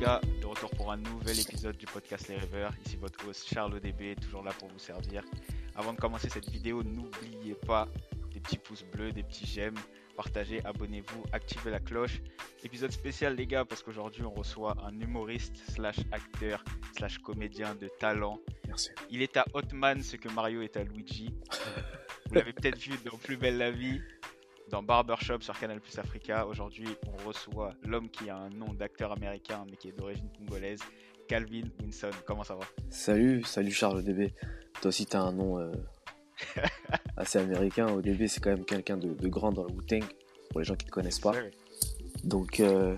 gars, de retour pour un nouvel épisode du podcast Les Rêveurs. Ici votre host Charles ODB, toujours là pour vous servir. Avant de commencer cette vidéo, n'oubliez pas des petits pouces bleus, des petits j'aime, partagez, abonnez-vous, activez la cloche. Épisode spécial les gars, parce qu'aujourd'hui on reçoit un humoriste slash acteur slash comédien de talent. Merci. Il est à Hotman ce que Mario est à Luigi. Vous l'avez peut-être vu dans Plus belle la vie, dans Barbershop sur Canal Plus Africa. Aujourd'hui, on reçoit l'homme qui a un nom d'acteur américain mais qui est d'origine congolaise, Calvin Winson. Comment ça va? Salut, salut Charles DB. Toi aussi, t'as un nom euh, assez américain. ODB, c'est quand même quelqu'un de, de grand dans le Wu-Tang, pour les gens qui ne connaissent pas. Donc, euh,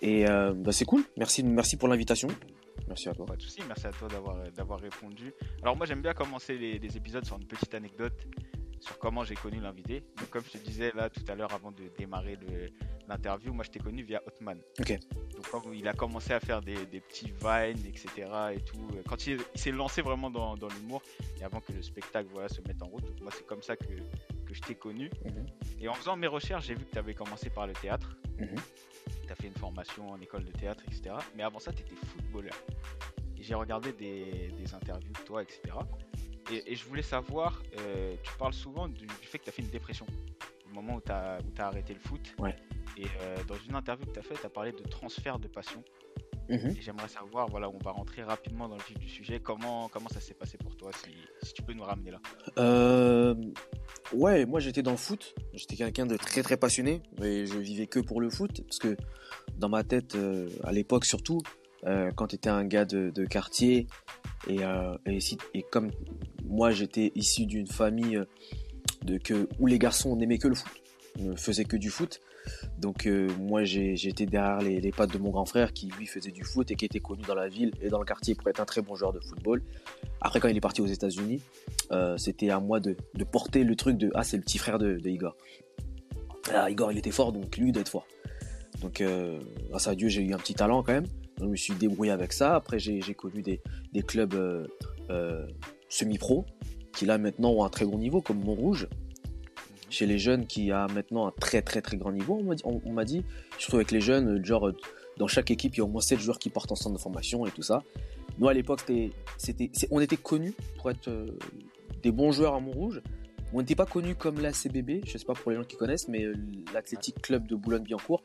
et euh, bah, c'est cool. Merci, merci pour l'invitation. Merci à toi. Pas de soucis, merci à toi d'avoir d'avoir répondu. Alors moi j'aime bien commencer les, les épisodes sur une petite anecdote sur comment j'ai connu l'invité. Donc comme je te disais là tout à l'heure avant de démarrer l'interview, moi je t'ai connu via Hotman. Ok. Donc quand il a commencé à faire des, des petits vines, etc. et tout, euh, quand il, il s'est lancé vraiment dans, dans l'humour et avant que le spectacle voilà, se mette en route, donc moi c'est comme ça que, que je t'ai connu. Mhm. Et en faisant mes recherches, j'ai vu que tu avais commencé par le théâtre. Mhm. Tu as fait une formation en école de théâtre, etc. Mais avant ça, tu étais footballeur. Et j'ai regardé des, des interviews de toi, etc. Et, et je voulais savoir, euh, tu parles souvent du, du fait que tu as fait une dépression au moment où tu as, arrêté le foot. Ouais. Et euh, dans une interview que tu as faite, tu as parlé de transfert de passion. Mhm. Et j'aimerais savoir, voilà, on va rentrer rapidement dans le vif du sujet. Comment, comment ça s'est passé pour toi, si, si tu peux nous ramener là? Euh, ouais, moi j'étais dans le foot. J'étais quelqu'un de très très passionné. Et je vivais que pour le foot. Parce que dans ma tête, euh, à l'époque surtout, euh, quand tu étais un gars de, de quartier, et, euh, et, comme moi j'étais issu d'une famille euh, de que, où les garçons n'aimaient que le foot, ne faisaient que du foot. Donc euh, moi j'étais derrière les, les pattes de mon grand frère qui lui faisait du foot et qui était connu dans la ville et dans le quartier pour être un très bon joueur de football. Après quand il est parti aux États-Unis, c'était à moi de, porter le truc de ah c'est le petit frère de, Igor. Ah, Igor il était fort donc lui il doit être fort. Donc grâce à Dieu j'ai eu un petit talent quand même. Donc, je me suis débrouillé avec ça. Après j'ai connu des, des clubs euh, euh, semi-pro qui là maintenant ont un très bon niveau comme Montrouge. Chez les jeunes qui a maintenant un très très très grand niveau on m'a dit, dit surtout avec les jeunes genre dans chaque équipe il y a au moins 7 joueurs qui portent en centre de formation et tout ça. Nous à l'époque c'était on était connus pour être euh, des bons joueurs à Montrouge. On n'était pas connus comme l'ACBB, je sais pas pour les gens qui connaissent, mais l'Athletic Club de Boulogne-Billancourt,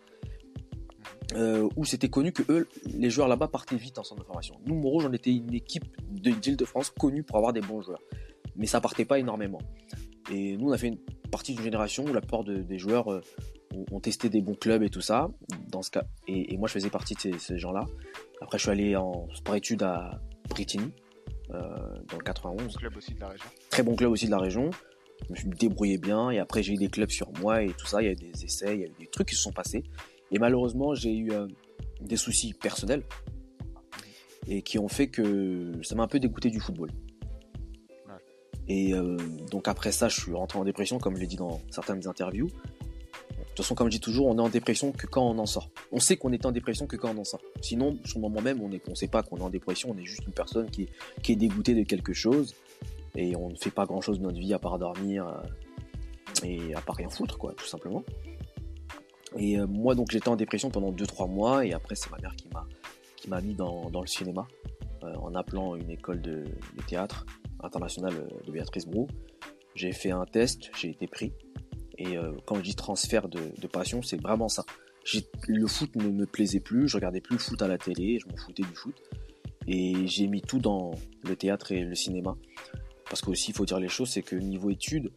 euh, où c'était connu que eux, les joueurs là-bas partaient vite en centre de formation. Nous, Montrouge, on était une équipe de- d'Île-de-France connue pour avoir des bons joueurs, mais ça partait pas énormément. Et nous, on a fait une partie d'une génération où la plupart de- des joueurs euh, ont, ont testé des bons clubs et tout ça. Dans ce cas, et, et moi, je faisais partie de ces, ces gens-là. Après, je suis allé en sport-études à Brittany, euh, dans le 91 Club aussi de la région. très bon club aussi de la région. Je me suis débrouillé bien et après j'ai eu des clubs sur moi et tout ça. Il y a eu des essais, il y a eu des trucs qui se sont passés. Et malheureusement, j'ai eu euh, des soucis personnels et qui ont fait que ça m'a un peu dégoûté du football. Ouais. Et euh, donc après ça, je suis rentré en dépression, comme je l'ai dit dans certaines interviews. De toute façon, comme je dis toujours, on est en dépression que quand on en sort. On sait qu'on est en dépression que quand on en sort. Sinon, sur le moment même, on ne on sait pas qu'on est en dépression. On est juste une personne qui est, qui est dégoûtée de quelque chose et on ne fait pas grand chose de notre vie à part dormir euh, et à part rien foutre quoi tout simplement et euh, moi donc j'étais en dépression pendant 2-3 mois et après c'est ma mère qui m'a qui m'a mis dans, dans le cinéma euh, en appelant une école de, théâtre internationale euh, de Béatrice Brou. J'ai fait un test j'ai été pris et quand je dis transfert de, passion c'est vraiment ça. Le foot ne me plaisait plus je regardais plus le foot à la télé je m'en foutais du foot et j'ai mis tout dans le théâtre et le cinéma. Parce que aussi, il faut dire les choses, c'est que niveau études,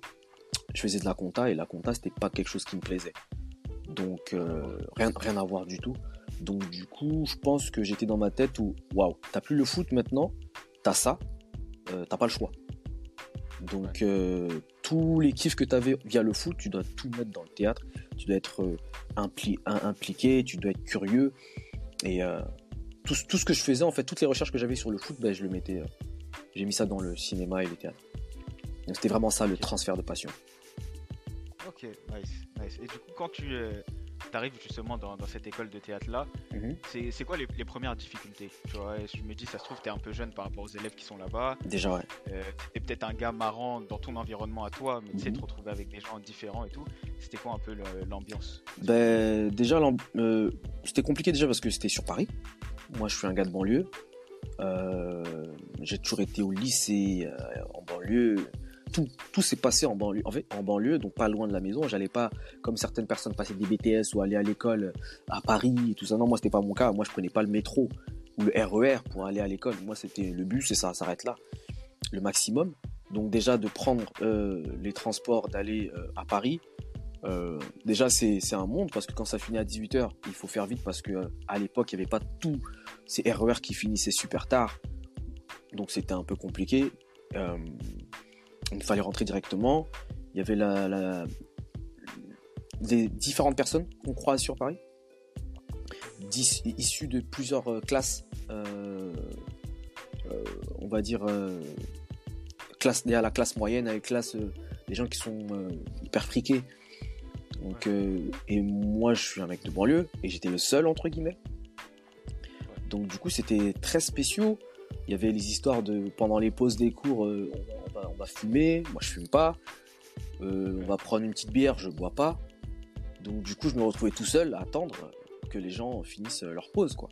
je faisais de la compta et la compta, c'était pas quelque chose qui me plaisait. Donc, euh, rien, rien à voir du tout. Donc, du coup, je pense que j'étais dans ma tête où, waouh, t'as plus le foot maintenant, t'as ça, euh, t'as pas le choix. Donc, euh, tous les kiffs que t'avais via le foot, tu dois tout mettre dans le théâtre, tu dois être impli- impliqué, tu dois être curieux. Et tout, ce- tout ce que je faisais, en fait, toutes les recherches que j'avais sur le foot, ben, je le mettais. j'ai mis ça dans le cinéma et le théâtre. Donc c'était vraiment ça le transfert de passion. Ok, nice, nice. Et du coup, quand tu arrives justement dans, dans cette école de théâtre-là, Mhm. c'est c'est quoi les, les premières difficultés Tu vois, je me dis, ça se trouve, t'es un peu jeune par rapport aux élèves qui sont là-bas. Déjà, ouais. Euh, t'es peut-être un gars marrant dans ton environnement à toi, mais tu sais, Mhm. te retrouver avec des gens différents et tout. C'était quoi un peu l'ambiance? Ben, Déjà, euh, c'était compliqué déjà parce que c'était sur Paris. Moi, je suis un gars de banlieue. Euh, j'ai toujours été au lycée, euh, en banlieue. Tout, tout s'est passé en banlieue, en fait, en banlieue, donc pas loin de la maison. J'allais pas, comme certaines personnes, passer des BTS ou aller à l'école à Paris, tout ça. Non, moi, c'était pas mon cas. Moi, je prenais pas le métro ou le RER e pour aller à l'école. Moi, c'était le bus et ça s'arrête là, le maximum. Donc déjà de prendre les transports, d'aller à Paris, euh, déjà, c'est un monde parce que quand ça finit à 18h, il faut faire vite parce que euh, à l'époque, il n'y avait pas tous ces RER qui finissaient super tard. Donc c'était un peu compliqué. Euh, il fallait rentrer directement. Il y avait la, la des différentes personnes qu'on croise sur Paris, issues de plusieurs classes, on va dire classe, la classe moyenne avec classe, des gens qui sont hyper friqués donc, euh, et moi, je suis un mec de banlieue et j'étais le seul entre guillemets. Donc, du coup, c'était très spéciaux. Il y avait les histoires de pendant les pauses des cours, euh, on, va, fumer. Moi, je fume pas. Euh, on va prendre une petite bière, je bois pas. Donc, du coup, je me retrouvais tout seul à attendre que les gens finissent leur pause, quoi.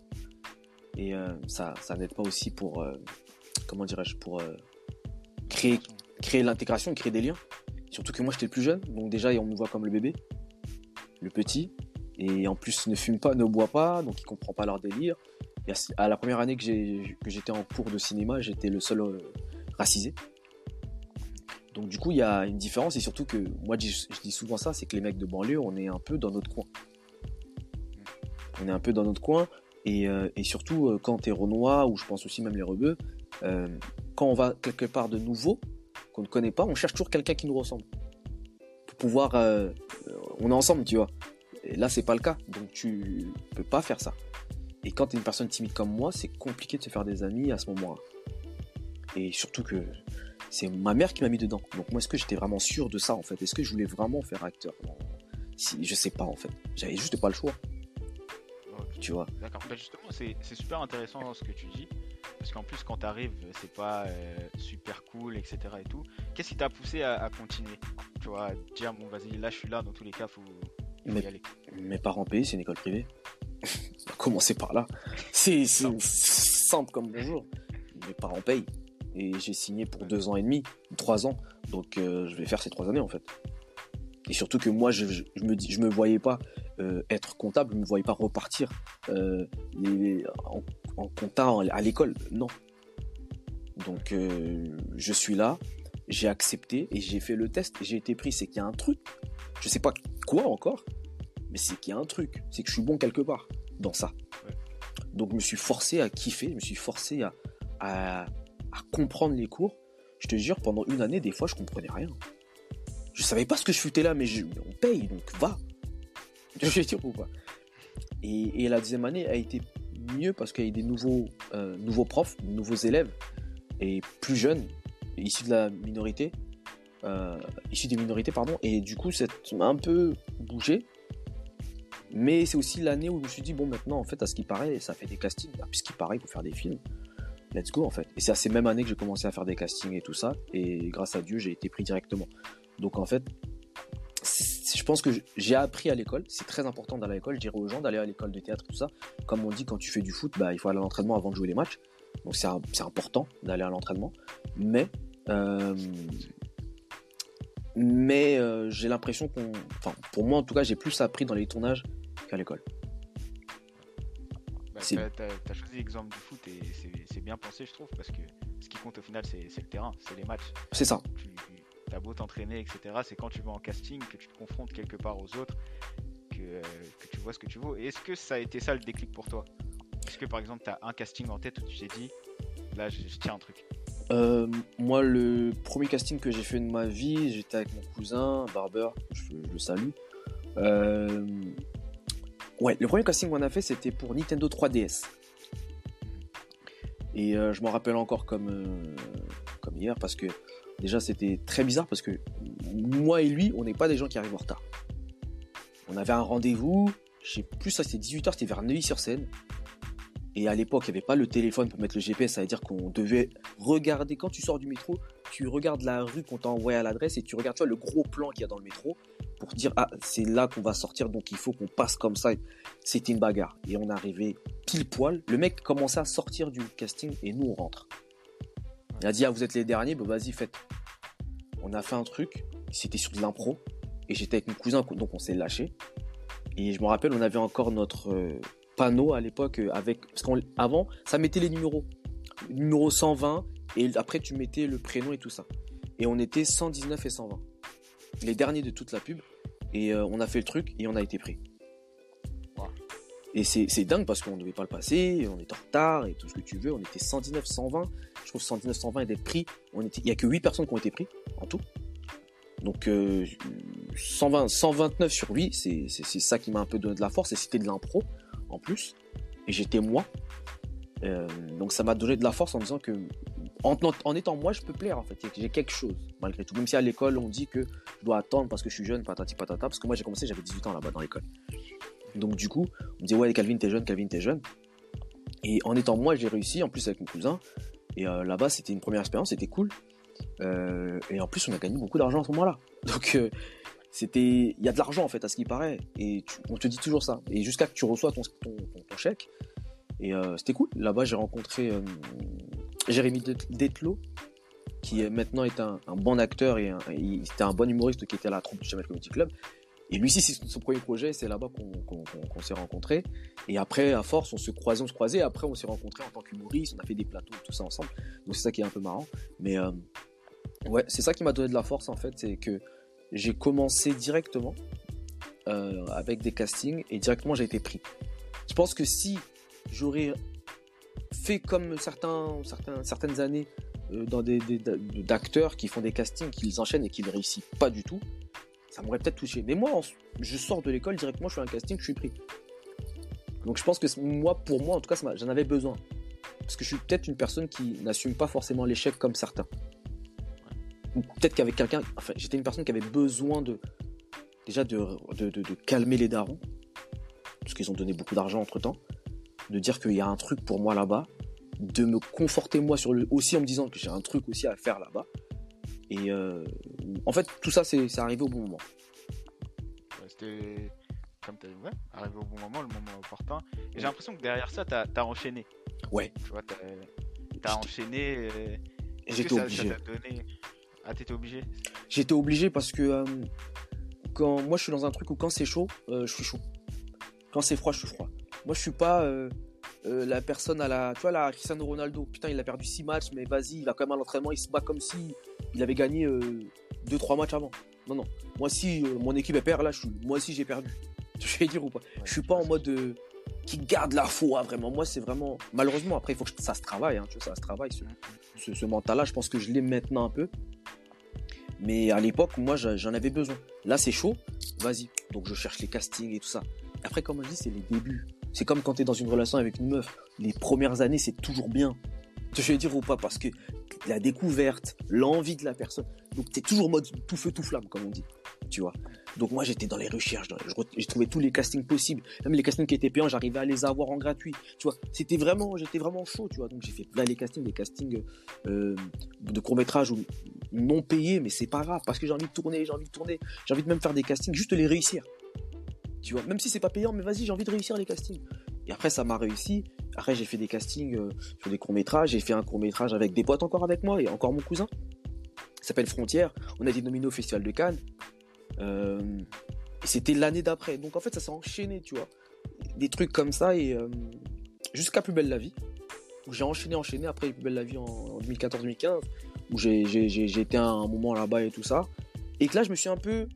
Et ça, ça n'aide pas aussi pour, comment dirais-je, pour créer, créer l'intégration, créer des liens. Surtout que moi j'étais le plus jeune, donc déjà on me voit comme le bébé le petit, et en plus ne fume pas, ne boit pas, donc il comprend pas leur délire. Et à la première année que j'étais en cours de cinéma, j'étais le seul euh, racisé. Donc du coup, il y a une différence et surtout que moi je, dis souvent ça, c'est que les mecs de banlieue, on est un peu dans notre coin. On est un peu dans notre coin et, euh, surtout euh, quand t'es Renoir ou je pense aussi même les Rebeux, quand on va quelque part de nouveau qu'on ne connaît pas, on cherche toujours quelqu'un qui nous ressemble pour pouvoir on est ensemble, tu vois. Et là, c'est pas le cas. Donc, tu peux pas faire ça. Et quand tu es une personne timide comme moi, c'est compliqué de se faire des amis à ce moment-là. Et surtout que c'est ma mère qui m'a mis dedans. Donc, moi, est-ce que j'étais vraiment sûr de ça, en fait? Est-ce que je voulais vraiment faire acteur? Si, Je sais pas, en fait. J'avais juste pas le choix. Tu vois D'accord. Bah, justement, c'est super intéressant ce que tu dis. Parce qu'en plus, quand tu arrives, c'est pas euh, super cool, etc. et tout. Qu'est-ce qui t'a poussé à, continuer? Tu vois, dire, bon, vas-y, là, je suis là, dans tous les cas, faut, faut y aller. Mes parents payent, c'est une école privée. Commencer par là. C'est simple comme bonjour. Mes parents payent. Et j'ai signé pour deux ans et demi, trois ans. Donc, euh, je vais faire ces trois années, en fait. Et surtout que moi, je, je, me dis, je me voyais pas euh, être comptable, je me voyais pas repartir les, en, en compta à l'école. Non. Donc euh, je suis là, j'ai accepté et j'ai fait le test et j'ai été pris. C'est qu'il y a un truc. Je sais pas quoi encore, mais c'est qu'il y a un truc. C'est que je suis bon quelque part dans ça. Donc je me suis forcé à kiffer, je me suis forcé à, à, comprendre les cours. Je te jure, pendant une année, des fois, je comprenais rien. Je savais pas ce que je foutais là, mais on paye, donc va. Je vais dire ou pas. Et, la deuxième année a été mieux parce qu'il y a des nouveaux, euh, nouveaux profs, nouveaux élèves et plus jeunes, issus de la minorité, euh, issus des minorités, pardon. Et du coup, ça m'a un peu bougé. Mais c'est aussi l'année où je me suis dit, bon, maintenant, en fait, à ce qui paraît, ça fait des castings. Ah, puisqu'il paraît, pour faire des films. Let's go, en fait. Et c'est à ces mêmes années que j'ai commencé à faire des castings et tout ça. Et grâce à Dieu, j'ai été pris directement. Donc, en fait, je pense que j'ai appris à l'école, c'est très important d'aller à l'école, je dirais aux gens d'aller à l'école de théâtre, tout ça. Comme on dit, quand tu fais du foot, bah, il faut aller à l'entraînement avant de jouer les matchs. Donc c'est important d'aller à l'entraînement. Mais, euh, mais euh, j'ai l'impression qu'on. Enfin, pour moi en tout cas, j'ai plus appris dans les tournages qu'à l'école. Bah, tu as, choisi l'exemple du foot et c'est bien pensé, je trouve, parce que ce qui compte au final, c'est le terrain, c'est les matchs. C'est ça t'as beau t'entraîner, etc. C'est quand tu vas en casting que tu te confrontes quelque part aux autres que, euh, tu vois ce que tu vaux. Et est-ce que ça a été ça le déclic pour toi? Est-ce que par exemple tu as un casting en tête où tu t'es dit là je, tiens un truc? Euh, moi, le premier casting que j'ai fait de ma vie, j'étais avec mon cousin, Barber, je, le salue. Euh, ouais, le premier casting qu'on a fait, c'était pour Nintendo 3DS. Et je m'en rappelle encore comme, comme hier parce que Déjà, c'était très bizarre parce que moi et lui, on n'est pas des gens qui arrivent en retard. On avait un rendez-vous, je sais plus, ça c'était 18h, c'était vers Neuilly-sur-Seine. Et à l'époque, il n'y avait pas le téléphone pour mettre le GPS, ça veut dire qu'on devait regarder, quand tu sors du métro, tu regardes la rue qu'on t'a envoyé à l'adresse et tu regardes le gros plan qu'il y a dans le métro. Pour dire ah c'est là qu'on va sortir donc il faut qu'on passe comme ça. C'était une bagarre et on arrivait pile poil. Le mec commençait à sortir du casting et nous on rentre. Il a dit ah vous êtes les derniers, bah vas-y faites. On a fait un truc, c'était sur de l'impro et j'étais avec mon cousin donc on s'est lâché. Et je me rappelle on avait encore notre euh, panneau à l'époque euh, avec parce qu'avant ça mettait les numéros, numéro 120 et après tu mettais le prénom et tout ça. Et on était 119 et 120 les derniers de toute la pub. Et euh, on a fait le truc et on a été pris. Et c'est dingue parce qu'on ne devait pas le passer, on était en retard et tout ce que tu veux. On était 119, 120. Je trouve 119, 120 était pris. On était, il n'y a que 8 personnes qui ont été pris en tout. Donc 120, euh, 129 sur 8, c'est ça qui m'a un peu donné de la force. Et c'était de l'impro en plus. Et j'étais moi. Euh, donc ça m'a donné de la force en disant que en, étant moi, je peux plaire en fait. J'ai quelque chose malgré tout. Même si à l'école, on dit que je dois attendre parce que je suis jeune, patati patata. Parce que moi, j'ai commencé, j'avais 18 ans là-bas dans l'école. Donc du coup, on me dit ouais, Calvin, t'es jeune, Calvin, t'es jeune. Et en étant moi, j'ai réussi, en plus avec mon cousin. Et euh, là-bas, c'était une première expérience, c'était cool. Euh, et en plus, on a gagné beaucoup d'argent à ce moment-là. Donc euh, c'était, il y a de l'argent en fait, à ce qui paraît. Et on te dit toujours ça. Et jusqu'à que tu reçois ton, ton chèque. Et c'était cool. Là-bas, j'ai rencontré Jérémy Detlo, qui maintenant est un, bon acteur et c'était un bon humoriste qui était à la troupe du Jamel Comedy Club. Et lui c'est son premier projet, c'est là-bas qu'on s'est rencontrés. Et après, à force, on se croisait, on se croisait. Après, on s'est rencontrés en tant qu'humoriste, on a fait des plateaux, tout ça ensemble. Donc c'est ça qui est un peu marrant. Mais euh, ouais, c'est ça qui m'a donné de la force en fait, c'est que j'ai commencé directement euh, avec des castings et directement j'ai été pris. Je pense que si j'aurais fait comme certains, certaines années euh, dans des, d'acteurs qui font des castings, qu'ils enchaînent et qui ne réussissent pas du tout, ça m'aurait peut-être touché. Mais moi, je sors de l'école directement, je fais un casting, je suis pris. Donc je pense que moi, pour moi, en tout cas, j'en avais besoin. Parce que je suis peut-être une personne qui n'assume pas forcément l'échec comme certains. Ou peut-être qu'avec quelqu'un, enfin, j'étais une personne qui avait besoin de, déjà de, de, de calmer les darons, parce qu'ils ont donné beaucoup d'argent entre temps de dire qu'il y a un truc pour moi là-bas, de me conforter moi sur le aussi en me disant que j'ai un truc aussi à faire là-bas. Et euh, en fait, tout ça, c'est arrivé au bon moment. C'était comme tu ouais, arrivé au bon moment, le moment opportun. Et j'ai l'impression que derrière ça, tu as, enchaîné. Ouais. Tu vois, tu as, enchaîné. Euh, j'étais obligé. donné... Ah, t'étais obligé? J'étais obligé parce que euh, quand moi je suis dans un truc où quand c'est chaud, je suis chaud. Quand c'est froid, je suis froid. Moi, je suis pas euh, euh, la personne à la. Tu vois, la Cristiano Ronaldo. Putain, il a perdu 6 matchs, mais vas-y, il a quand même à l'entraînement, il se bat comme si il avait gagné 2-3 euh, matchs avant. Non, non. Moi, si mon équipe est perd, là, je suis... moi aussi, j'ai perdu. Je vais dire ou pas. je suis pas en mode qui garde la foi, vraiment. Moi, c'est vraiment. Malheureusement, après, il faut que ça se travaille. Hein, tu vois, ça se travaille, ce, ce, mental-là. Je pense que je l'ai maintenant un peu. Mais à l'époque, moi, j'en avais besoin. Là, c'est chaud. Vas-y. Donc, je cherche les castings et tout ça. Après, comme je dis, c'est les débuts. C'est comme quand tu es dans une relation avec une meuf. Les premières années, c'est toujours bien. Je vais dire ou pas, parce que la découverte, l'envie de la personne. Donc, tu es toujours mode tout feu, tout flamme, comme on dit. Tu vois. Donc, moi, j'étais dans les recherches. J'ai trouvé tous les castings possibles. Même les castings qui étaient payants, j'arrivais à les avoir en gratuit. Tu vois. C'était vraiment, j'étais vraiment chaud, tu vois. Donc, j'ai fait là les castings, les castings euh, de court-métrage ou non payés, mais c'est pas grave, parce que j'ai envie de tourner, j'ai envie de tourner. J'ai envie de même faire des castings, juste les réussir. Tu vois, même si c'est pas payant, mais vas-y, j'ai envie de réussir les castings. Et après, ça m'a réussi. Après, j'ai fait des castings euh, sur des courts-métrages. J'ai fait un court-métrage avec des potes encore avec moi et encore mon cousin. Il s'appelle Frontières. On a été nominé au Festival de Cannes. Euh, et c'était l'année d'après. Donc en fait, ça s'est enchaîné, tu vois. Des trucs comme ça et euh, jusqu'à Plus Belle la Vie. Où j'ai enchaîné, enchaîné après Plus Belle la Vie en, 2014-2015. Où j'ai été un moment là-bas et tout ça. Et que là, je me suis un peu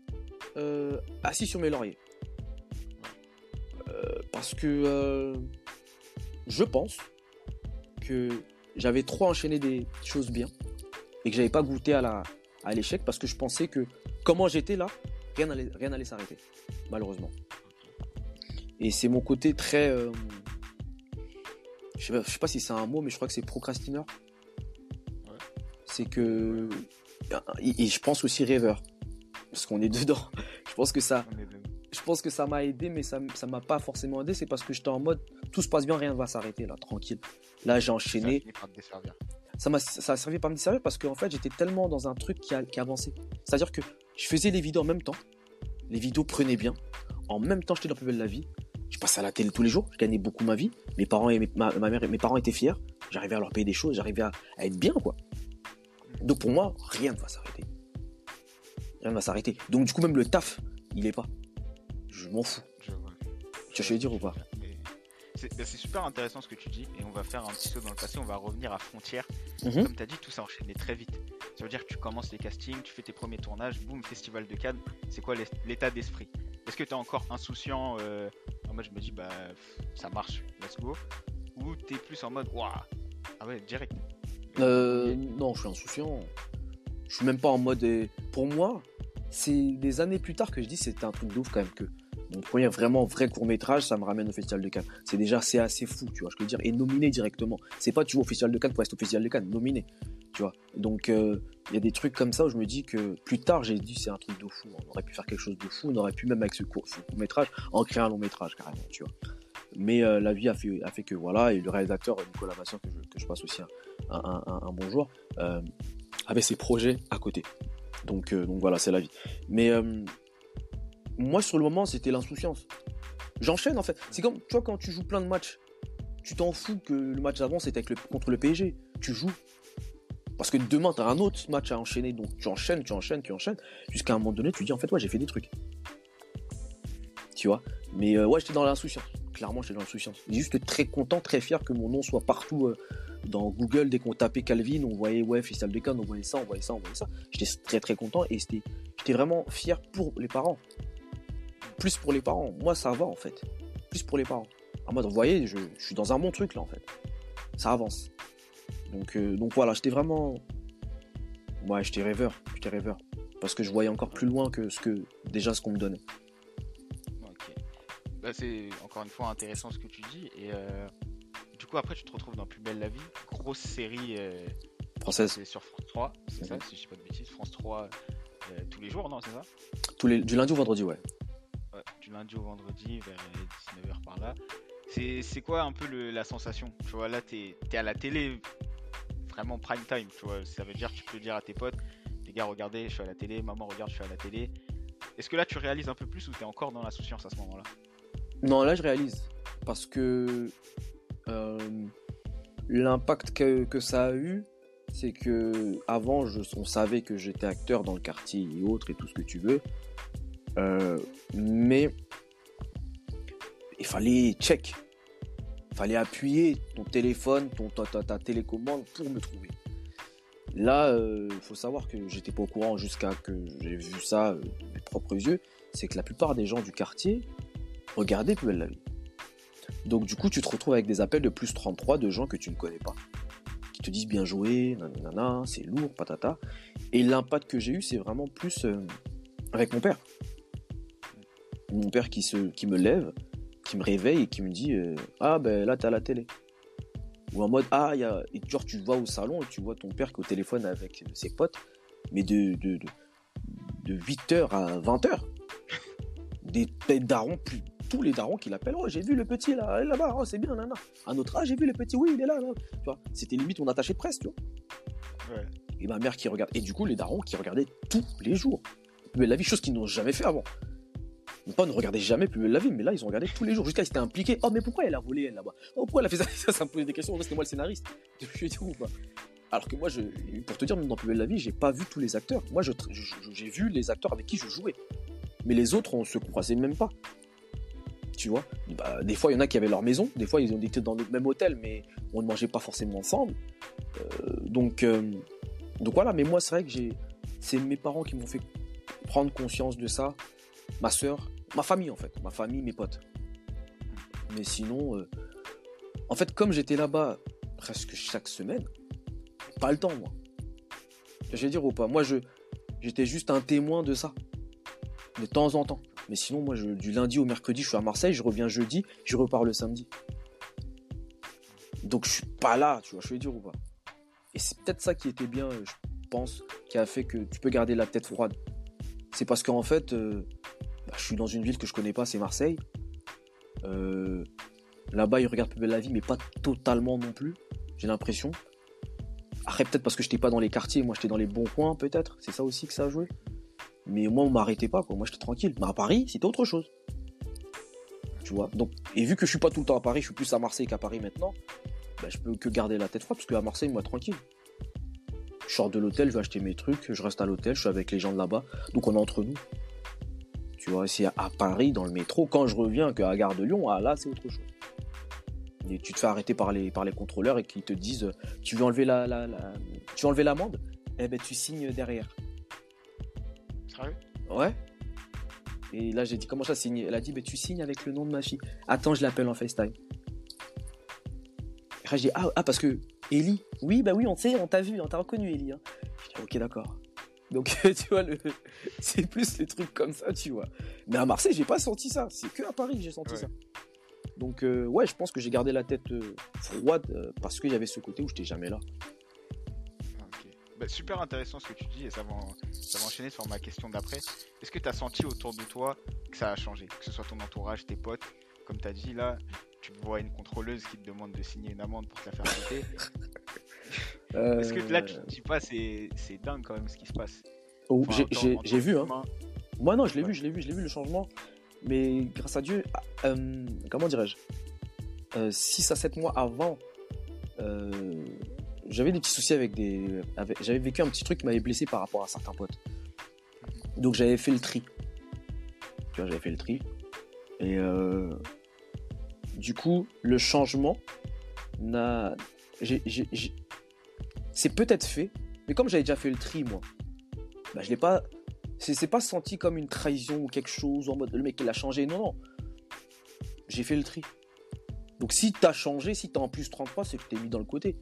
assis sur mes lauriers. Parce que euh, je pense que j'avais trop enchaîné des choses bien et que j'avais pas goûté à la à l'échec parce que je pensais que comment j'étais là, rien n'allait rien allait s'arrêter, malheureusement. Et c'est mon côté très euh, je, sais pas, sais pas si c'est un mot, mais je crois que c'est procrastineur. C'est que et, je pense aussi rêveur parce qu'on est dedans. Je pense que ça je pense que ça m'a aidé, mais ça ne m'a pas forcément aidé. C'est parce que j'étais en mode tout se passe bien, rien ne va s'arrêter là, tranquille. Là, j'ai enchaîné. Ça m'a ça a servi pas me desservir parce qu'en fait, j'étais tellement dans un truc qui, a, qui avançait. C'est-à-dire que je faisais les vidéos en même temps. les vidéos prenaient bien. En même temps, j'étais dans la plus belle la vie. Je passais à la télé tous les jours, je gagnais beaucoup ma vie. Mes parents et ma, mère et mes parents étaient fiers. J'arrivais à leur payer des choses, j'arrivais à, être bien, quoi. Donc pour moi, rien ne va s'arrêter. Rien ne va s'arrêter. Donc du coup, même le taf, il est pas. Je m'en fous. Je vois. Tu veux dire ou pas bah, c'est super intéressant ce que tu dis et on va faire un petit saut dans le passé, on va revenir à frontières. Mhm. Comme tu as dit, tout s'est enchaîné très vite. Ça veut dire que tu commences les castings, tu fais tes premiers tournages, boum, festival de Cannes. C'est quoi l'état d'esprit? Est-ce que tu es encore insouciant euh, En mode, je me dis, bah ça marche, let's go? Ou tu es plus en mode, waouh, ah ouais, direct? Euh, non, je suis insouciant. Je suis même pas en mode. Euh, pour moi, c'est des années plus tard que je dis c'était un truc de ouf quand même que mon premier vraiment vrai court métrage, ça me ramène au Festival de Cannes. C'est déjà c'est assez fou, tu vois, je peux dire, et nominé directement. C'est pas tu au Festival de Cannes pour rester au Festival de Cannes, nominé, tu vois. Donc euh, il y a des trucs comme ça où je me dis que plus tard j'ai dit c'est un truc de fou. On aurait pu faire quelque chose de fou, on aurait pu même avec ce court, métrage en créer un long métrage carrément, tu vois. Mais euh, la vie a fait, que voilà, et le réalisateur Nicolas Masson que je, passe aussi un, un, bonjour, euh, avait ses projets à côté. Donc, donc voilà, c'est la vie. Mais moi, sur le moment, c'était l'insouciance. J'enchaîne en fait. C'est comme, tu vois, quand tu joues plein de matchs, tu t'en fous que le match d'avant c'était contre le PSG. Tu joues. Parce que demain, tu as un autre match à enchaîner. Donc tu enchaînes, tu enchaînes, tu enchaînes. Jusqu'à un moment donné, tu dis en fait, ouais, j'ai fait des trucs. Tu vois? Mais euh, ouais, j'étais dans l'insouciance. Clairement, j'étais dans l'insouciance. Juste très content, très fier que mon nom soit partout euh, dans Google. Dès qu'on tapait Calvin, on voyait, ouais, Festival de on voyait ça, on voyait ça, on voyait ça. J'étais très très content et j'étais vraiment fier pour les parents plus pour les parents. Moi, ça va en fait. Plus pour les parents. En mode, vous voyez, je, suis dans un bon truc là en fait. Ça avance. Donc, euh, donc voilà, j'étais vraiment. Ouais, j'étais rêveur. J'étais rêveur. Parce que je voyais encore plus loin que ce que déjà ce qu'on me donnait. Ok. Bah, c'est encore une fois intéressant ce que tu dis. Et euh, du coup, après, tu te retrouves dans Plus Belle la Vie. Grosse série. Euh, Française. sur France 3, c'est ça, si je dis pas de bêtises. France 3 tous les jours, non, c'est ça? Tous les, Du lundi au vendredi, ouais du lundi au vendredi vers 19h par là. C'est quoi un peu la sensation? Tu vois, là, tu es, à la télé, vraiment prime time, tu vois. Ça veut dire, tu peux dire à tes potes, les gars, regardez, je suis à la télé, maman, regarde, je suis à la télé. Est-ce que là, tu réalises un peu plus ou tu es encore dans l'insouciance à ce moment-là? Non, là, je réalise. Parce que euh, l'impact que, que, ça a eu, c'est que avant, je, on savait que j'étais acteur dans le quartier et autres et tout ce que tu veux. Euh, mais il fallait check. Il fallait appuyer ton téléphone, ton, ta, télécommande pour me trouver. Là, il euh, faut savoir que j'étais pas au courant jusqu'à que j'ai vu ça euh, de mes propres yeux. C'est que la plupart des gens du quartier regardaient Plus belle la vie. Donc du coup, tu te retrouves avec des appels de plus 33 de gens que tu ne connais pas. Qui te disent bien joué, nanana, c'est lourd, patata. Et l'impact que j'ai eu, c'est vraiment plus avec mon père mon père qui, se, qui me lève, qui me réveille et qui me dit euh, Ah, ben là, t'es à la télé. Ou en mode Ah, il y a. Et genre, tu vas au salon et tu vois ton père qui est au téléphone avec ses potes, mais de, de, de, 8h à 20h. Des, darons, plus, tous les darons qui l'appellent Oh, j'ai vu le petit là, là-bas, oh, c'est bien, nana. Un autre, ah, j'ai vu le petit, oui, il est là, là. Tu vois, c'était limite mon attaché de presse, tu vois. Ouais. Et ma mère qui regarde. Et du coup, les darons qui regardaient tous les jours. Mais la vie, chose qu'ils n'ont jamais fait avant. Père ne regardait jamais plus la vie, mais là, ils ont regardé tous les jours jusqu'à qu'ils étaient impliqués. Oh, mais pourquoi elle a volé, elle, là-bas? Oh, pourquoi elle a fait ça? Ça, me posait des questions. C'était moi le scénariste. Pas Alors que moi, je, pour te dire, même dans Plus belle la vie, j'ai pas vu tous les acteurs. Moi, j'ai vu les acteurs avec qui je jouais. Mais les autres, on se croisait même pas. Tu vois? Bah, Des fois, il y en a qui avaient leur maison. Des fois, ils été dans le même hôtel, mais on ne mangeait pas forcément ensemble. Euh, donc, euh, donc voilà. Mais moi, c'est vrai que c'est mes parents qui m'ont fait prendre conscience de ça ma soeur, ma famille en fait, ma famille, mes potes. Mais sinon, euh, en fait, comme j'étais là-bas presque chaque semaine, pas le temps moi. Je vais dire ou pas, moi je, j'étais juste un témoin de ça, de temps en temps. Mais sinon, moi, du lundi au mercredi, je suis à Marseille, je reviens jeudi, je repars le samedi. Donc je suis pas là, tu vois, je vais dire ou pas. Et c'est peut-être ça qui était bien, je pense, qui a fait que tu peux garder la tête froide. C'est parce qu'en fait, euh, bah, je suis dans une ville que je connais pas, c'est Marseille. Euh, là-bas, ils regardent plus belle la vie, mais pas totalement non plus. J'ai l'impression. Après, peut-être parce que je n'étais pas dans les quartiers, moi j'étais dans les bons coins, peut-être. C'est ça aussi que ça a joué. Mais moi, on m'arrêtait pas, quoi. Moi, j'étais tranquille. Mais à Paris, c'était autre chose. Tu vois? Donc, et vu que je suis pas tout le temps à Paris, je suis plus à Marseille qu'à Paris maintenant, bah, je peux que garder la tête froide parce qu'à Marseille, moi, tranquille. Je sors de l'hôtel, je vais acheter mes trucs, je reste à l'hôtel, je suis avec les gens de là-bas. Donc, on est entre nous. Tu vois, à Paris, dans le métro, quand je reviens, que à Gare de Lyon, ah, là, c'est autre chose. Et tu te fais arrêter par les, par les contrôleurs et qu'ils te disent Tu veux enlever la, la, la- tu veux enlever l'amende? Eh ben, tu signes derrière. Sérieux? Ouais. Et là, j'ai dit, comment ça signer? Elle a dit, bah, tu signes avec le nom de ma fille. Attends, je l'appelle en FaceTime. Et là, j'ai dit, ah, ah, parce que Ellie, oui, bah oui, on sait, on t'a vu, on t'a reconnu, Ellie. hein. Je dis, ok, d'accord. Donc, tu vois, le... c'est plus les trucs comme ça, tu vois. Mais à Marseille, j'ai pas senti ça. C'est que à Paris que j'ai senti Ouais. ça. Donc, euh, ouais, je pense que j'ai gardé la tête euh, froide euh, parce qu'il y avait ce côté où j'étais jamais là. Ah. Bah, super intéressant ce que tu dis et ça va, en- ça va enchaîner sur ma question d'après. Est-ce que tu as senti autour de toi que ça a changé? Que ce soit ton entourage, tes potes, comme tu as dit là, tu vois une contrôleuse qui te demande de signer une amende pour te la faire arrêter. Est-ce que là tu Euh, te dis pas c'est dingue quand même ce qui se passe oh, Enfin, j'ai- vu, hein. Moi non, je l'ai Ouais. vu, je l'ai vu, je l'ai vu le changement. Mais grâce à Dieu, euh, comment dirais-je 6 à 7 mois avant, euh, j'avais des petits soucis avec des. j'avais vécu un petit truc qui m'avait blessé par rapport à certains potes. Donc j'avais fait le tri. Tu vois, j'avais fait le tri. Et euh, du coup, le changement C'est peut-être fait, mais comme j'avais déjà fait le tri, moi, bah, je l'ai pas c'est pas senti comme une trahison ou quelque chose en mode le mec il a changé. Non non. J'ai fait le tri. Donc si t'as changé si t'as en plus 33 c'est que t'es mis dans le côté.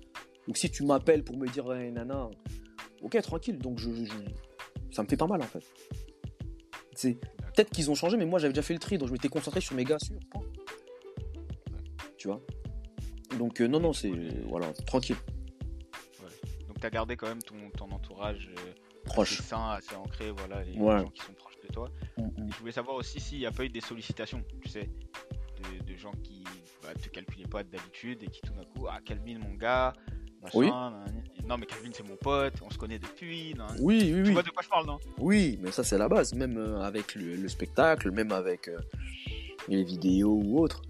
Donc si tu m'appelles pour me dire nana ok tranquille. Donc je, ça me fait pas mal en fait. Peut-être qu'ils ont changé mais moi j'avais déjà fait le tri donc je m'étais concentré sur mes gars sûrs. Tu vois donc euh, non non c'est voilà tranquille Donc tu as gardé quand même ton, ton entourage euh, proche assez sain, assez ancré, voilà, les Ouais. gens qui sont proches de toi. Mm, Je voulais savoir aussi s'il n'y a pas eu des sollicitations, tu sais, de, de gens qui bah, te calculaient pas d'habitude et qui tout d'un coup, ah Calvin mon gars, machin, Oui. non mais Calvin c'est mon pote, on se connaît depuis, nanani. oui oui tu oui vois de quoi je parle non? Oui, mais ça c'est la base, même euh, avec le, le spectacle, même avec euh, les vidéos ou autres.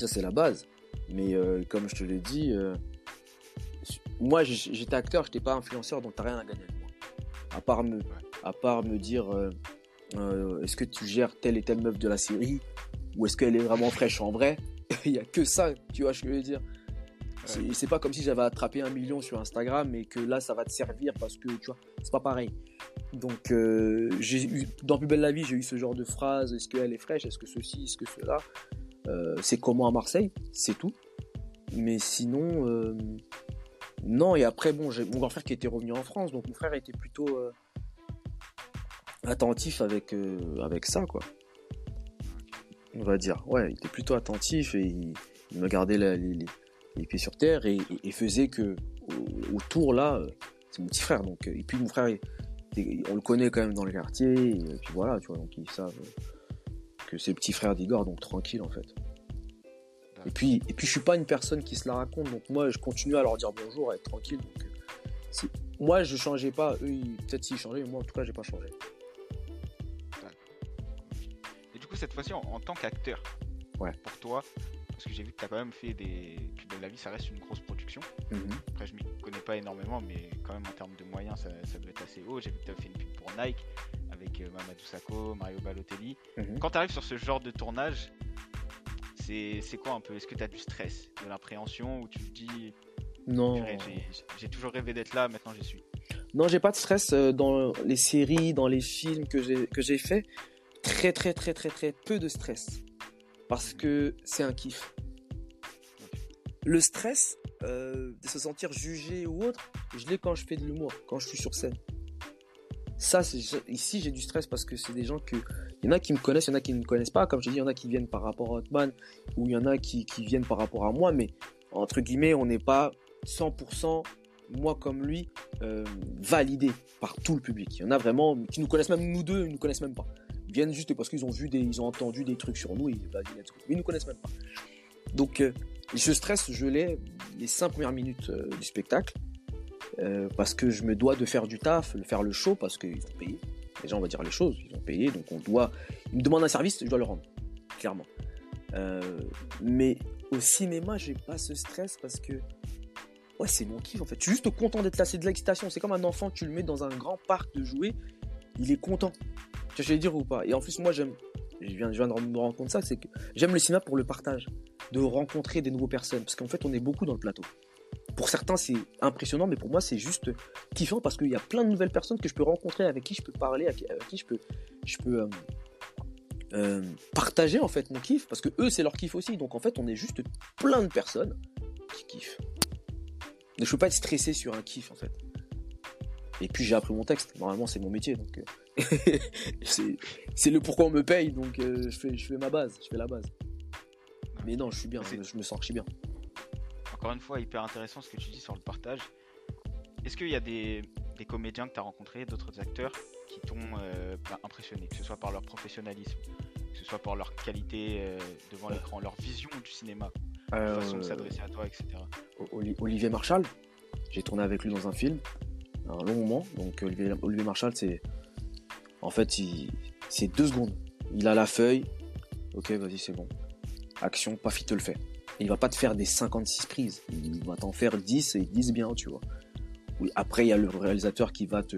Ça c'est la base. Mais euh, comme je te l'ai dit, euh, moi j'étais acteur, j'étais pas influenceur, donc t'as rien à gagner avec moi. À part me, à part me dire, euh, est-ce que tu gères telle et telle meuf de la série, ou est-ce qu'elle est vraiment fraîche en vrai? Il y a que ça, tu vois ce que je veux dire. C'est c'est pas comme si j'avais attrapé un million sur Instagram et que là ça va te servir parce que tu vois, c'est pas pareil. Donc euh, j'ai eu dans Plus belle la vie, j'ai eu ce genre de phrase est-ce qu'elle est fraîche, est-ce que ceci, est-ce que cela? Euh, c'est comment à Marseille, c'est tout. Mais sinon euh, non et après bon, mon grand frère qui était revenu en France, donc mon frère était plutôt euh, attentif avec avec ça quoi. On va dire. Ouais, il était plutôt attentif et il, me gardait les, pieds sur terre et, faisait que au- autour là, c'est mon petit frère donc et puis mon frère on le connaît quand même dans le quartier et puis voilà tu vois donc ils savent que c'est le petit frère d'Igor donc tranquille en fait. Et puis et puis je suis pas une personne qui se la raconte donc moi je continue à leur dire bonjour à être tranquille donc euh, moi je changeais pas eux ils- peut-être s'ils changeaient mais moi en tout cas j'ai pas changé. Et du coup cette fois-ci en, en tant qu'acteur, Ouais. pour toi, parce que j'ai vu que tu as quand même fait des... Plus belle la vie, ça reste une grosse production. Mhm. Après, je m'y connais pas énormément, mais quand même en termes de moyens, ça, ça doit être assez haut. J'ai vu que tu as fait une pub pour Nike avec euh, Mamadou Sakho, Mario Balotelli. Mhm. Quand tu arrives sur ce genre de tournage, c'est quoi un peu? Est-ce que tu as du stress, de l'appréhension, ou tu te dis, Non. J'ai- toujours rêvé d'être là, maintenant j'y suis? Non, j'ai pas de stress euh, dans les séries, dans les films que j'ai que j'ai fait. Très très très très très peu de stress parce que c'est un kiff. Le stress euh, de se sentir jugé ou autre, je l'ai quand je fais de l'humour, quand je suis sur scène. Ça, ici j'ai du stress parce que c'est des gens que il y en a qui me connaissent, il y en a qui ne me connaissent pas. Comme je dis, il y en a qui viennent par rapport à Hotman ou il y en a qui, viennent par rapport à moi, mais entre guillemets, on n'est pas 100% moi comme lui euh, validé par tout le public. Il y en a vraiment qui nous connaissent même nous deux, ils nous connaissent même pas. Ils viennent juste parce qu'ils ont vu ils ont entendu des trucs sur nous bah, ils, ils nous connaissent même pas. Donc euh, ce stress, je l'ai les cinq premières minutes euh, du spectacle euh, parce que je me dois de faire du taf, de faire le show parce qu'ils vont payer. Déjà, on va dire les choses. Ils ont payé, donc on doit. Ils me demandent un service, je dois le rendre, clairement. Euh, mais au cinéma, j'ai pas ce stress parce que ouais, c'est mon kiff en fait. Je suis juste content d'être là, c'est de l'excitation. C'est comme un enfant, tu le mets dans un grand parc de jouets, il est content. Tu vois, je dire ou pas? Et en plus, moi, j'aime, je viens, de me rendre compte de ça, c'est que j'aime le cinéma pour le partage, de rencontrer des nouvelles personnes, parce qu'en fait, on est beaucoup dans le plateau. Pour certains, c'est impressionnant, mais pour moi, c'est juste kiffant parce qu'il y a plein de nouvelles personnes que je peux rencontrer, avec qui je peux parler, avec qui je peux, je peux euh, euh, partager en fait mon kiff, parce que eux, c'est leur kiff aussi. Donc en fait, on est juste plein de personnes qui kiffent. Je peux pas être stressé sur un kiff en fait. Et puis j'ai appris mon texte. Normalement, c'est mon métier, donc euh, c'est le pourquoi on me paye. Donc je fais je fais ma base, je fais la base. Mais non, je suis bien, je, me sens archi bien encore une fois, hyper intéressant ce que tu dis sur le partage. Est-ce qu'il y a des, comédiens que tu as rencontrés, d'autres acteurs qui t'ont euh, bah, impressionné, que ce soit par leur professionnalisme, que ce soit par leur qualité euh, devant l'écran, leur vision du cinéma, leur façon de euh, s'adresser à toi, etc. Olivier Marchal, j'ai tourné avec lui dans un film, un long moment. Donc Olivier, Olivier Marchal, c'est en fait, c'est deux secondes. Il a la feuille. Ok, vas-y, c'est bon. Action, paf, il te le fait il va pas te faire des 56 prises. Il va t'en faire 10 et 10 bien, tu vois. Après, il y a le réalisateur qui va te,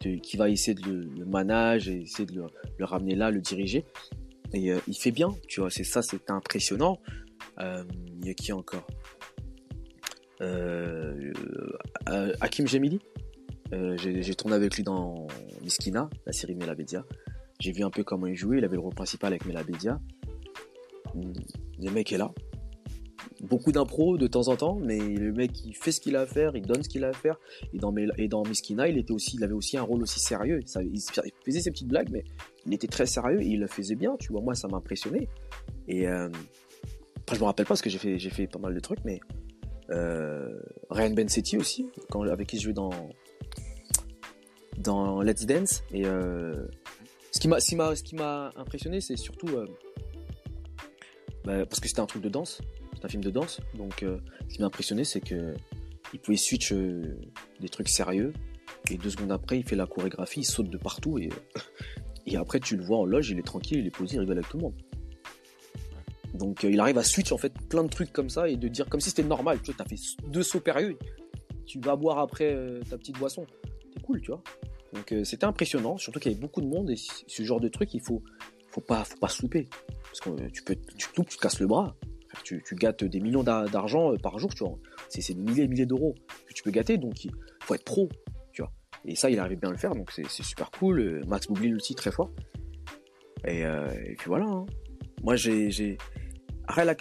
qui va essayer de le, manager et essayer de le, ramener là, le diriger. Et euh, il fait bien, tu vois. C'est ça, c'est impressionnant. Euh, il y a qui encore? Euh, Hakim Jemili. J'ai tourné avec lui dans Miskina, la série Melabedia. J'ai vu un peu comment il jouait. Il avait le rôle principal avec Melabedia. Le mec est là, beaucoup d'impro de temps en temps, mais le mec il fait ce qu'il a à faire, il donne ce qu'il a à faire. Et dans, et dans Miskina, il était aussi, il avait aussi un rôle aussi sérieux. Il faisait ses petites blagues, mais il était très sérieux et il le faisait bien. Tu vois, moi ça m'a impressionné. Et euh, je me rappelle pas parce que j'ai fait, fait pas mal de trucs, mais euh, Ryan Bensetti aussi, avec qui je jouais dans dans Let's Dance. Et euh, ce qui m'a, ce qui m'a impressionné, c'est surtout euh, bah, parce que c'était un truc de danse un film de danse. Donc, euh, ce qui m'a impressionné, c'est que il pouvait switch des trucs sérieux. Et deux secondes après, il fait la chorégraphie, il saute de partout. Et, et après, tu le vois en loge, il est tranquille, il est posé, il rigole avec tout le monde. Donc, il arrive à switch en fait plein de trucs comme ça et de dire comme si c'était normal. Tu vois, as fait deux sauts périlleux. Tu vas boire après ta petite boisson. C'est cool, tu vois. Donc, c'était impressionnant. Surtout qu'il y avait beaucoup de monde. Et ce genre de truc, il faut, faut pas, faut pas se louper. Parce que tu peux, tu tu te casses le bras tu, gâtes des millions d'argent euh, par jour, tu. C'est des milliers et milliers d'euros que tu peux gâter, donc il faut être pro, tu vois. Et ça, il arrive bien à le faire, donc c'est super cool. Euh, Max Boublil aussi, très fort. Et, euh, puis voilà. Hein. Moi, j'ai.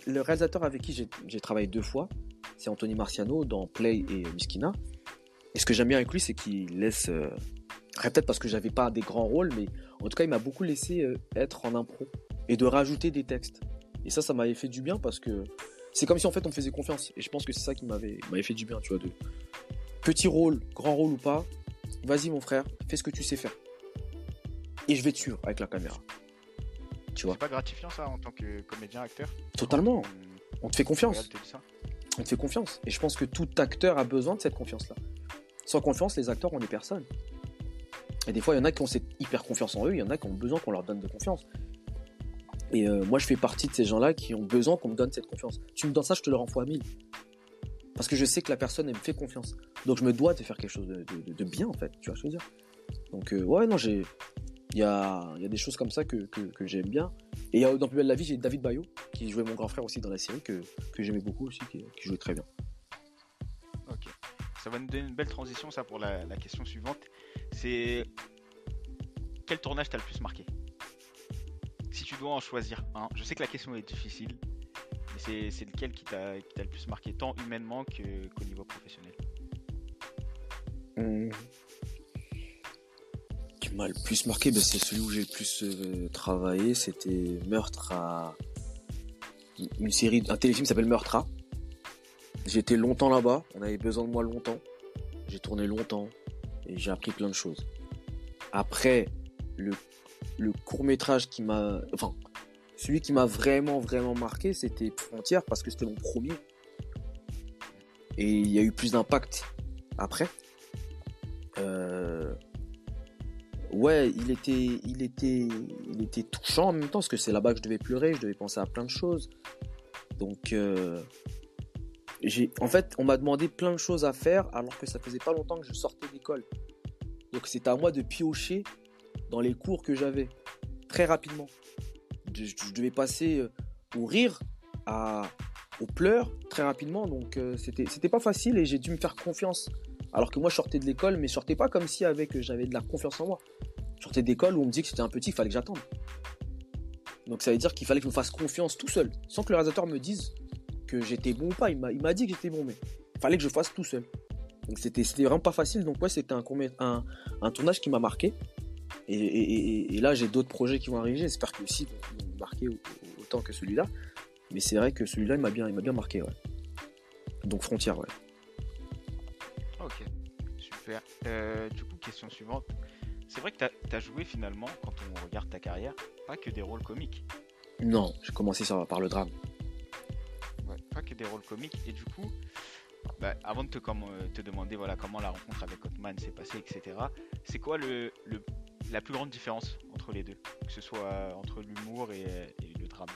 Le réalisateur avec qui j'ai travaillé deux fois, c'est Anthony Marciano dans Play et Miskina. Et ce que j'aime bien avec lui, c'est qu'il laisse. Peut-être parce que j'avais pas des grands rôles, mais en tout cas, il m'a beaucoup laissé être en impro et de rajouter des textes. Et ça, ça m'avait fait du bien parce que c'est comme si en fait on me faisait confiance. Et je pense que c'est ça qui m'avait fait du bien, tu vois. De petit rôle, grand rôle ou pas, vas-y mon frère, fais ce que tu sais faire. Et je vais te suivre avec la caméra. Tu vois. C'est pas gratifiant ça en tant que comédien, acteur? Totalement. On te fait confiance. On te fait confiance. Et je pense que tout acteur a besoin de cette confiance-là. Sans confiance, les acteurs, ont des personnes. Et des fois, il y en a qui ont cette hyper confiance en eux, il y en a qui ont besoin qu'on leur donne de confiance. Et euh, moi, je fais partie de ces gens-là qui ont besoin qu'on me donne cette confiance. Tu me donnes ça, je te le renvoie à mille. Parce que je sais que la personne, elle me fait confiance. Donc, je me dois de faire quelque chose de, bien, en fait. Tu vois ce que je veux dire? Donc, euh, ouais, non, j'ai. Il y a, y a, des choses comme ça que, que, j'aime bien. Et dans Plus belle la vie, j'ai David Bayo, qui jouait mon grand frère aussi dans la série, que, que j'aimais beaucoup aussi, qui, jouait très bien. Ok. Ça va nous donner une belle transition, ça, pour la question suivante. C'est. Quel tournage t'a le plus marqué? Si tu dois en choisir un, je sais que la question est difficile, mais c'est lequel qui t'a le plus marqué, tant humainement qu'au niveau professionnel? Mmh. Qui m'a le plus marqué, ben, c'est celui où j'ai le plus euh, travaillé, c'était Meurtre à. Une série, un téléfilm s'appelle Meurtre. J'étais longtemps là-bas, on avait besoin de moi longtemps. J'ai tourné longtemps et j'ai appris plein de choses. Après, le le court métrage qui m'a, enfin, celui qui m'a vraiment vraiment marqué, c'était Frontière parce que c'était mon premier. Et il y a eu plus d'impact après. Euh, ouais, il était, il était, il était touchant en même temps parce que c'est là-bas que je devais pleurer, je devais penser à plein de choses. Donc, euh, en fait, on m'a demandé plein de choses à faire alors que ça faisait pas longtemps que je sortais d'école. Donc, c'était à moi de piocher dans les cours que j'avais très rapidement. Je, devais passer euh, au rire à, aux pleurs très rapidement, donc euh, c'était, c'était pas facile et j'ai dû me faire confiance. Alors que moi, je sortais de l'école, mais je sortais pas comme si avec j'avais de la confiance en moi. Je sortais d'école où on me dit que c'était un petit, il fallait que j'attende. Donc ça veut dire qu'il fallait que je me fasse confiance tout seul, sans que le réalisateur me dise que j'étais bon ou pas. Il m'a, dit que j'étais bon, mais il fallait que je fasse tout seul. Donc c'était, vraiment pas facile. Donc ouais, c'était un, un, un tournage qui m'a marqué. Et, et, et, là, j'ai d'autres projets qui vont arriver. J'espère que aussi vont marquer autant que celui-là. Mais c'est vrai que celui-là, il m'a bien, il bien marqué. Ouais. Donc Frontière, ouais. Ok, super. Euh, du coup, question suivante. C'est vrai que tu as, joué finalement, quand on regarde ta carrière, pas que des rôles comiques. Non, j'ai commencé ça par le drame. Des rôles comiques. Et du coup, bah, avant de euh, te demander voilà, comment la rencontre avec Hotman s'est passée, etc., c'est quoi le, la plus grande différence entre les deux Que ce soit entre l'humour et, le drame?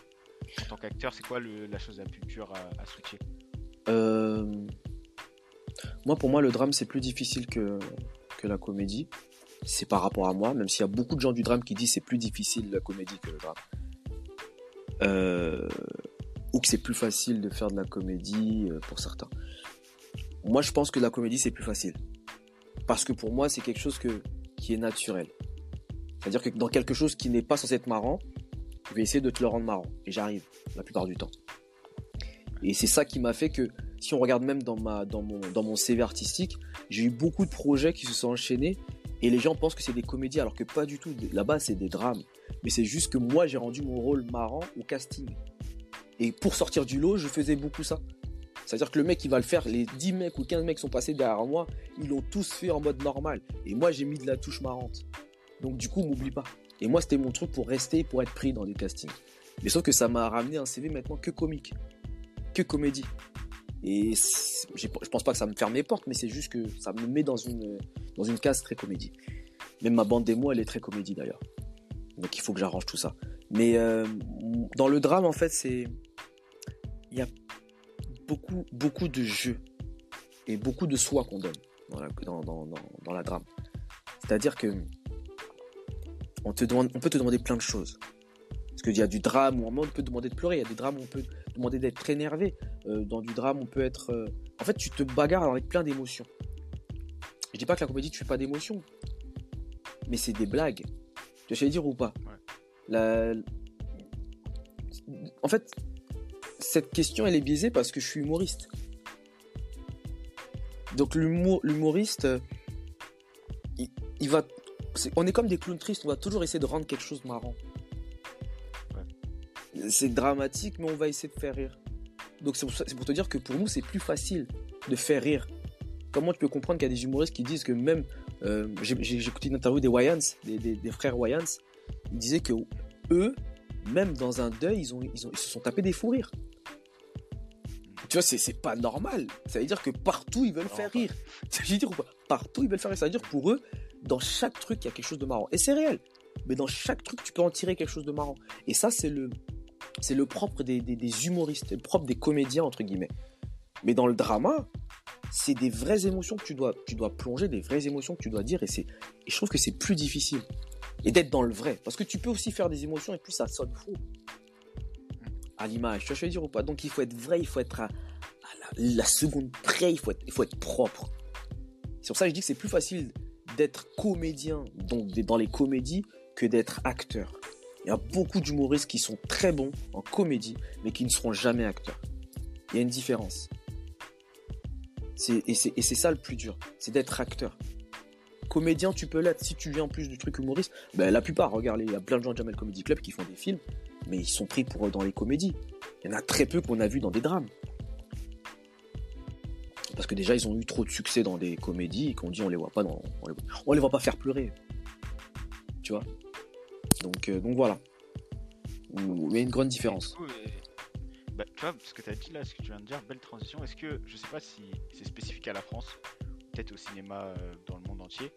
En tant qu'acteur, c'est quoi la chose la plus dure à, à switcher? Euh... Moi, pour moi, le drame, c'est plus difficile que, que la comédie. C'est par rapport à moi, même s'il y a beaucoup de gens du drame qui disent c'est plus difficile la comédie que le drame. Euh, que c'est plus facile de faire de la comédie euh, pour certains. Moi, je pense que la comédie, c'est plus facile. Parce que pour moi, c'est quelque chose qui est naturel. C'est-à-dire que dans quelque chose qui n'est pas censé être marrant, je vais essayer de te le rendre marrant. Et j'arrive, la plupart du temps. Et c'est ça qui m'a fait que, si on regarde même dans, mon, dans mon CV artistique, j'ai eu beaucoup de projets qui se sont enchaînés et les gens pensent que c'est des comédies alors que pas du tout. Là-bas, c'est des drames. Mais c'est juste que moi, j'ai rendu mon rôle marrant au casting. Et pour sortir du lot, je faisais beaucoup ça. C'est-à-dire que le mec, il va le faire, les 10 mecs ou 15 mecs sont passés derrière moi, ils l'ont tous fait en mode normal. Et moi, j'ai mis de la touche marrante. Donc du coup, m'oublie pas. Et moi, c'était mon truc pour rester, pour être pris dans des castings. Mais sauf que ça m'a ramené un CV maintenant que comique, que comédie. Et je pense pas que ça me ferme les portes, mais c'est juste que ça me met dans une, dans une case très comédie. Même ma bande démo, elle est très comédie d'ailleurs. Donc il faut que j'arrange tout ça. Mais euh, dans le drame, en fait, c'est. Il y a beaucoup, beaucoup de jeux et beaucoup de soi qu'on donne dans la, dans, dans, dans la drame. C'est-à-dire que on, te demande, on peut te demander plein de choses. Parce qu'il y a du drame où on peut demander de pleurer, il y a du drame où on peut demander d'être énervé. Euh, dans du drame, on peut être. Euh... En fait, tu te bagarres avec plein d'émotions. Je dis pas que la comédie, tu fais pas d'émotions. Mais c'est des blagues. Tu sais dire ou pas? Ouais. la... En fait, cette question, elle est biaisée parce que je suis humoriste. Donc l'humoriste, il, il, va... Est... on est comme des clowns tristes, on va toujours essayer de rendre quelque chose marrant. Ouais. C'est dramatique, mais on va essayer de faire rire. Donc c'est pour, pour, te dire que pour nous, c'est plus facile de faire rire. Comment tu peux comprendre qu'il y a des humoristes qui disent que même... Euh, J'ai écouté une interview des Wayans, des, des, des, frères Wayans, ils disaient que eux, même dans un deuil, ils, ont, ils, ont, ils se sont tapés des fous rires. Tu vois, c'est pas normal. Ça veut dire que partout, ils veulent non, faire rire. Ça veut dire Partout, ils veulent faire rire. Ça veut dire pour eux, dans chaque truc, il y a quelque chose de marrant. Et c'est réel. Mais dans chaque truc, tu peux en tirer quelque chose de marrant. Et ça, c'est le, c'est le propre des, des, des humoristes, le propre des comédiens, entre guillemets. Mais dans le drama, c'est des vraies émotions que tu dois, tu dois plonger, des vraies émotions que tu dois dire. Et, et je trouve que c'est plus difficile. Et d'être dans le vrai. Parce que tu peux aussi faire des émotions et puis ça sonne faux. À l'image, tu veux dire ou pas? Donc il faut être vrai, il faut être à, la, seconde près, il faut être, il faut être propre. C'est pour ça que je dis que c'est plus facile d'être comédien donc dans les comédies que d'être acteur. Il y a beaucoup d'humoristes qui sont très bons en comédie, mais qui ne seront jamais acteurs. Il y a une différence. Et c'est ça le plus dur, c'est d'être acteur. Comédien, tu peux l'être. Si tu viens en plus du truc humoriste, ben, la plupart, regarde, il y a plein de gens de Jamel Comedy Club qui font des films, mais ils sont pris pour dans les comédies. Il y en a très peu qu'on a vu dans des drames. Parce que déjà, ils ont eu trop de succès dans des comédies et qu'on dit on les voit pas dans, on les, voit pas faire pleurer. Tu vois? Donc, euh, donc voilà. Il y a une grande différence. Coup, bah, tu vois, ce que tu as dit là, ce que tu viens de dire, belle transition. Est-ce que, je sais pas si c'est spécifique à la France, peut-être au cinéma euh, dans le monde entier,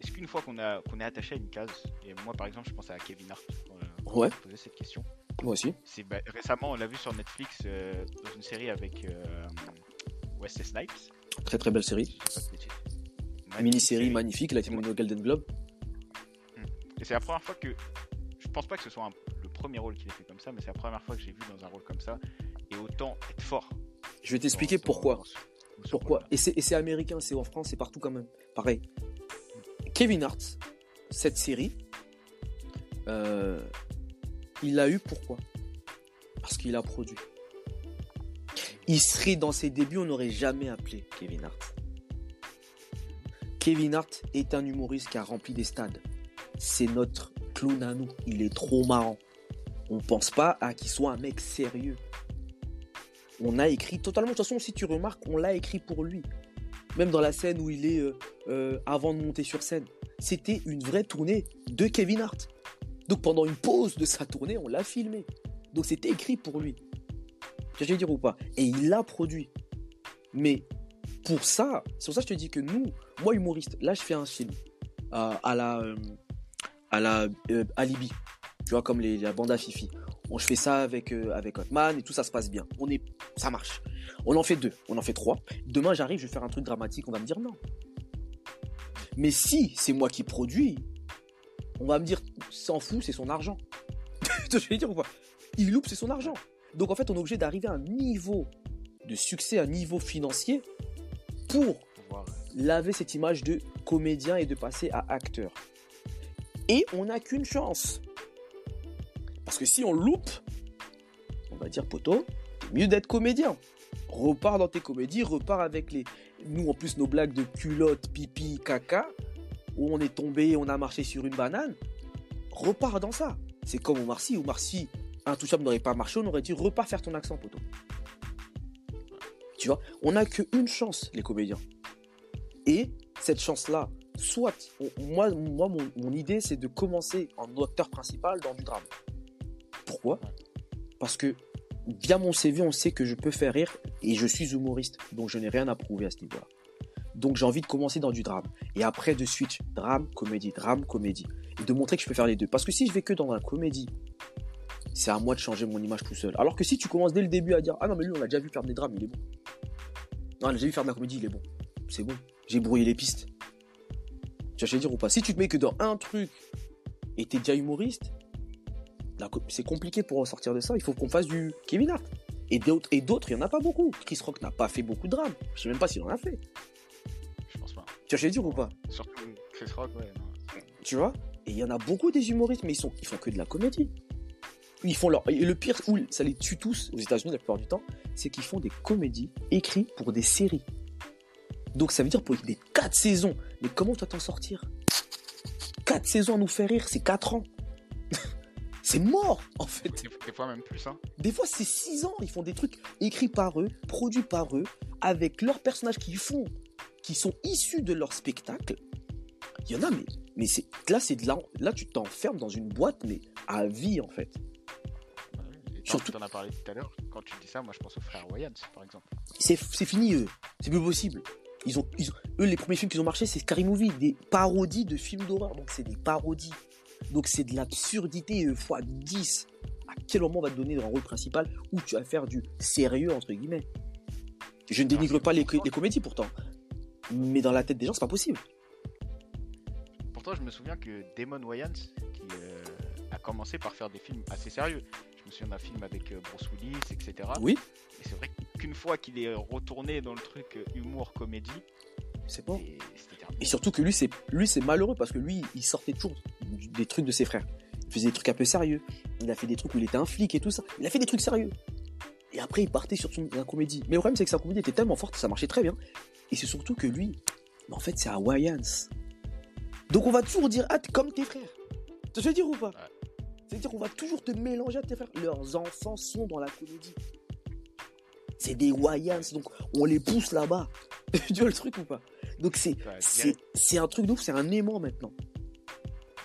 est-ce qu'une fois qu'on est attaché à une case, et moi par exemple, je pense à Kevin Hart euh, Ouais. je posais cette question. Moi aussi. C'est bah, récemment, on l'a vu sur Netflix euh, dans une série avec euh, Wesley Snipes. Très très belle série. Mini-série série. magnifique, il a été nommé au Golden Globe. Et c'est la première fois que. Je pense pas que ce soit un- le premier rôle qu'il ait fait comme ça, mais c'est la première fois que j'ai vu dans un rôle comme ça. Et autant être fort. Je vais t'expliquer pourquoi. dans ce- dans ce Pourquoi rôle-là. Et c'est et c'est américain, c'est en France, c'est partout quand même. Pareil. Kevin Hart, cette série, euh, il l'a eu pourquoi? Parce qu'il a produit. Il serait dans ses débuts, on n'aurait jamais appelé Kevin Hart. Kevin Hart est un humoriste qui a rempli des stades. C'est notre clown à nous. Il est trop marrant. On pense pas à qu'il soit un mec sérieux. On a écrit totalement. De toute façon, si tu remarques, on l'a écrit pour lui. Même dans la scène où il est euh, euh, avant de monter sur scène. C'était une vraie tournée de Kevin Hart. Donc pendant une pause de sa tournée, on l'a filmé. Donc c'était écrit pour lui. Je veux dire ou pas? Et il l'a produit. Mais pour ça, c'est pour ça que je te dis que nous, moi humoriste, là je fais un film à, à la euh, à la euh, Alibi. Tu vois comme les, la bande à Fifi. Bon, je fais ça avec euh, avec Hotman et tout ça se passe bien. On est ça marche. On en fait deux, on en fait trois. Demain j'arrive, je vais faire un truc dramatique, on va me dire non. Mais si c'est moi qui produis, on va me dire s'en fout, c'est son argent. je veux dire ou pas? Il loupe, c'est son argent. Donc en fait, on est obligé d'arriver à un niveau de succès, un niveau financier pour laver cette image de comédien et de passer à acteur. Et on n'a qu'une chance. Parce que si on loupe, on va dire poteau, mieux d'être comédien. Repars dans tes comédies, repars avec les. Nous en plus nos blagues de culotte, pipi, caca, où on est tombé, on a marché sur une banane. Repars dans ça. C'est comme Omar Sy. Omar Sy, Intouchable n'aurait pas marché, on aurait dit repars faire ton accent poteau. Tu vois, on n'a qu'une chance, les comédiens. Et cette chance-là, soit, moi, moi mon, idée, c'est de commencer en acteur principal dans du drame. Pourquoi? Parce que via mon CV, on sait que je peux faire rire et je suis humoriste, donc je n'ai rien à prouver à ce niveau-là. Donc j'ai envie de commencer dans du drame. Et après de switch, drame, comédie, drame, comédie. Et de montrer que je peux faire les deux. Parce que si je vais que dans la comédie, c'est à moi de changer mon image tout seul. Alors que si tu commences dès le début à dire Ah non, mais lui, on l'a déjà vu faire des drames, il est bon. Non, on l'a déjà vu faire de la comédie, il est bon. C'est bon. J'ai brouillé les pistes. Tu vas dire ou pas? Si tu te mets que dans un truc et t'es déjà humoriste, c'est compliqué pour ressortir de ça. Il faut qu'on fasse du Kevin Hart. Et d'autres, il n'y en a pas beaucoup. Chris Rock n'a pas fait beaucoup de drames. Je sais même pas s'il en a fait. je pense pas. Tu vas dire ou pas? Surtout Chris Rock, ouais. non. Tu vois? Et il y en a beaucoup des humoristes, mais ils, sont, ils font que de la comédie. Ils font leur. Et le pire, où ça les tue tous aux États-Unis la plupart du temps, c'est qu'ils font des comédies écrites pour des séries. Donc ça veut dire pour des 4 saisons. Mais comment tu vas t'en sortir? 4 saisons à nous faire rire, c'est 4 ans. c'est mort, en fait. Des, des fois même plus, hein. Des fois, c'est 6 ans. Ils font des trucs écrits par eux, produits par eux, avec leurs personnages qu'ils font, qui sont issus de leur spectacle. Il y en a, mais, mais c'est, là, c'est de là, là, tu t'enfermes dans une boîte, mais à vie, en fait. Et Surtout- T'en as parlé tout à l'heure. Quand tu dis ça, moi je pense aux frères Wayans, par exemple. C'est, fini, eux. C'est plus possible. Ils ont, ils ont- eux, les premiers films qui ont marché, c'est Scary Movie, des parodies de films d'horreur. Donc, c'est des parodies. Donc, c'est de l'absurdité fois 10. À quel moment on va te donner un rôle principal où tu vas faire du sérieux, entre guillemets? Je ne dénigre pas les, les comédies, pourtant. Mais dans la tête des gens, c'est pas possible. Pourtant, je me souviens que Damon Wayans, qui euh, a commencé par faire des films assez sérieux. Je me souviens d'un film avec euh, Bruce Willis, etc. Oui, Et c'est vrai qu'une fois qu'il est retourné dans le truc euh, humour comédie, c'est bon. et surtout que lui, c'est lui, c'est malheureux parce que lui, il sortait toujours des trucs de ses frères. Il faisait des trucs un peu sérieux. Il a fait des trucs où il était un flic et tout ça. Il a fait des trucs sérieux. Et après, il partait sur son, la comédie. Mais le problème, c'est que sa comédie était tellement forte, ça marchait très bien. Et c'est surtout que lui, mais en fait, c'est Hawaiians. Donc on va toujours dire, ah, t'es comme tes frères. Tu veux dire ou pas C'est-à-dire qu'on va toujours te mélanger à tes frères. Leurs enfants sont dans la comédie. C'est des Hawaiians, donc on les pousse là-bas. tu vois le truc ou pas Donc c'est Ouais, un truc de ouf, c'est un aimant maintenant.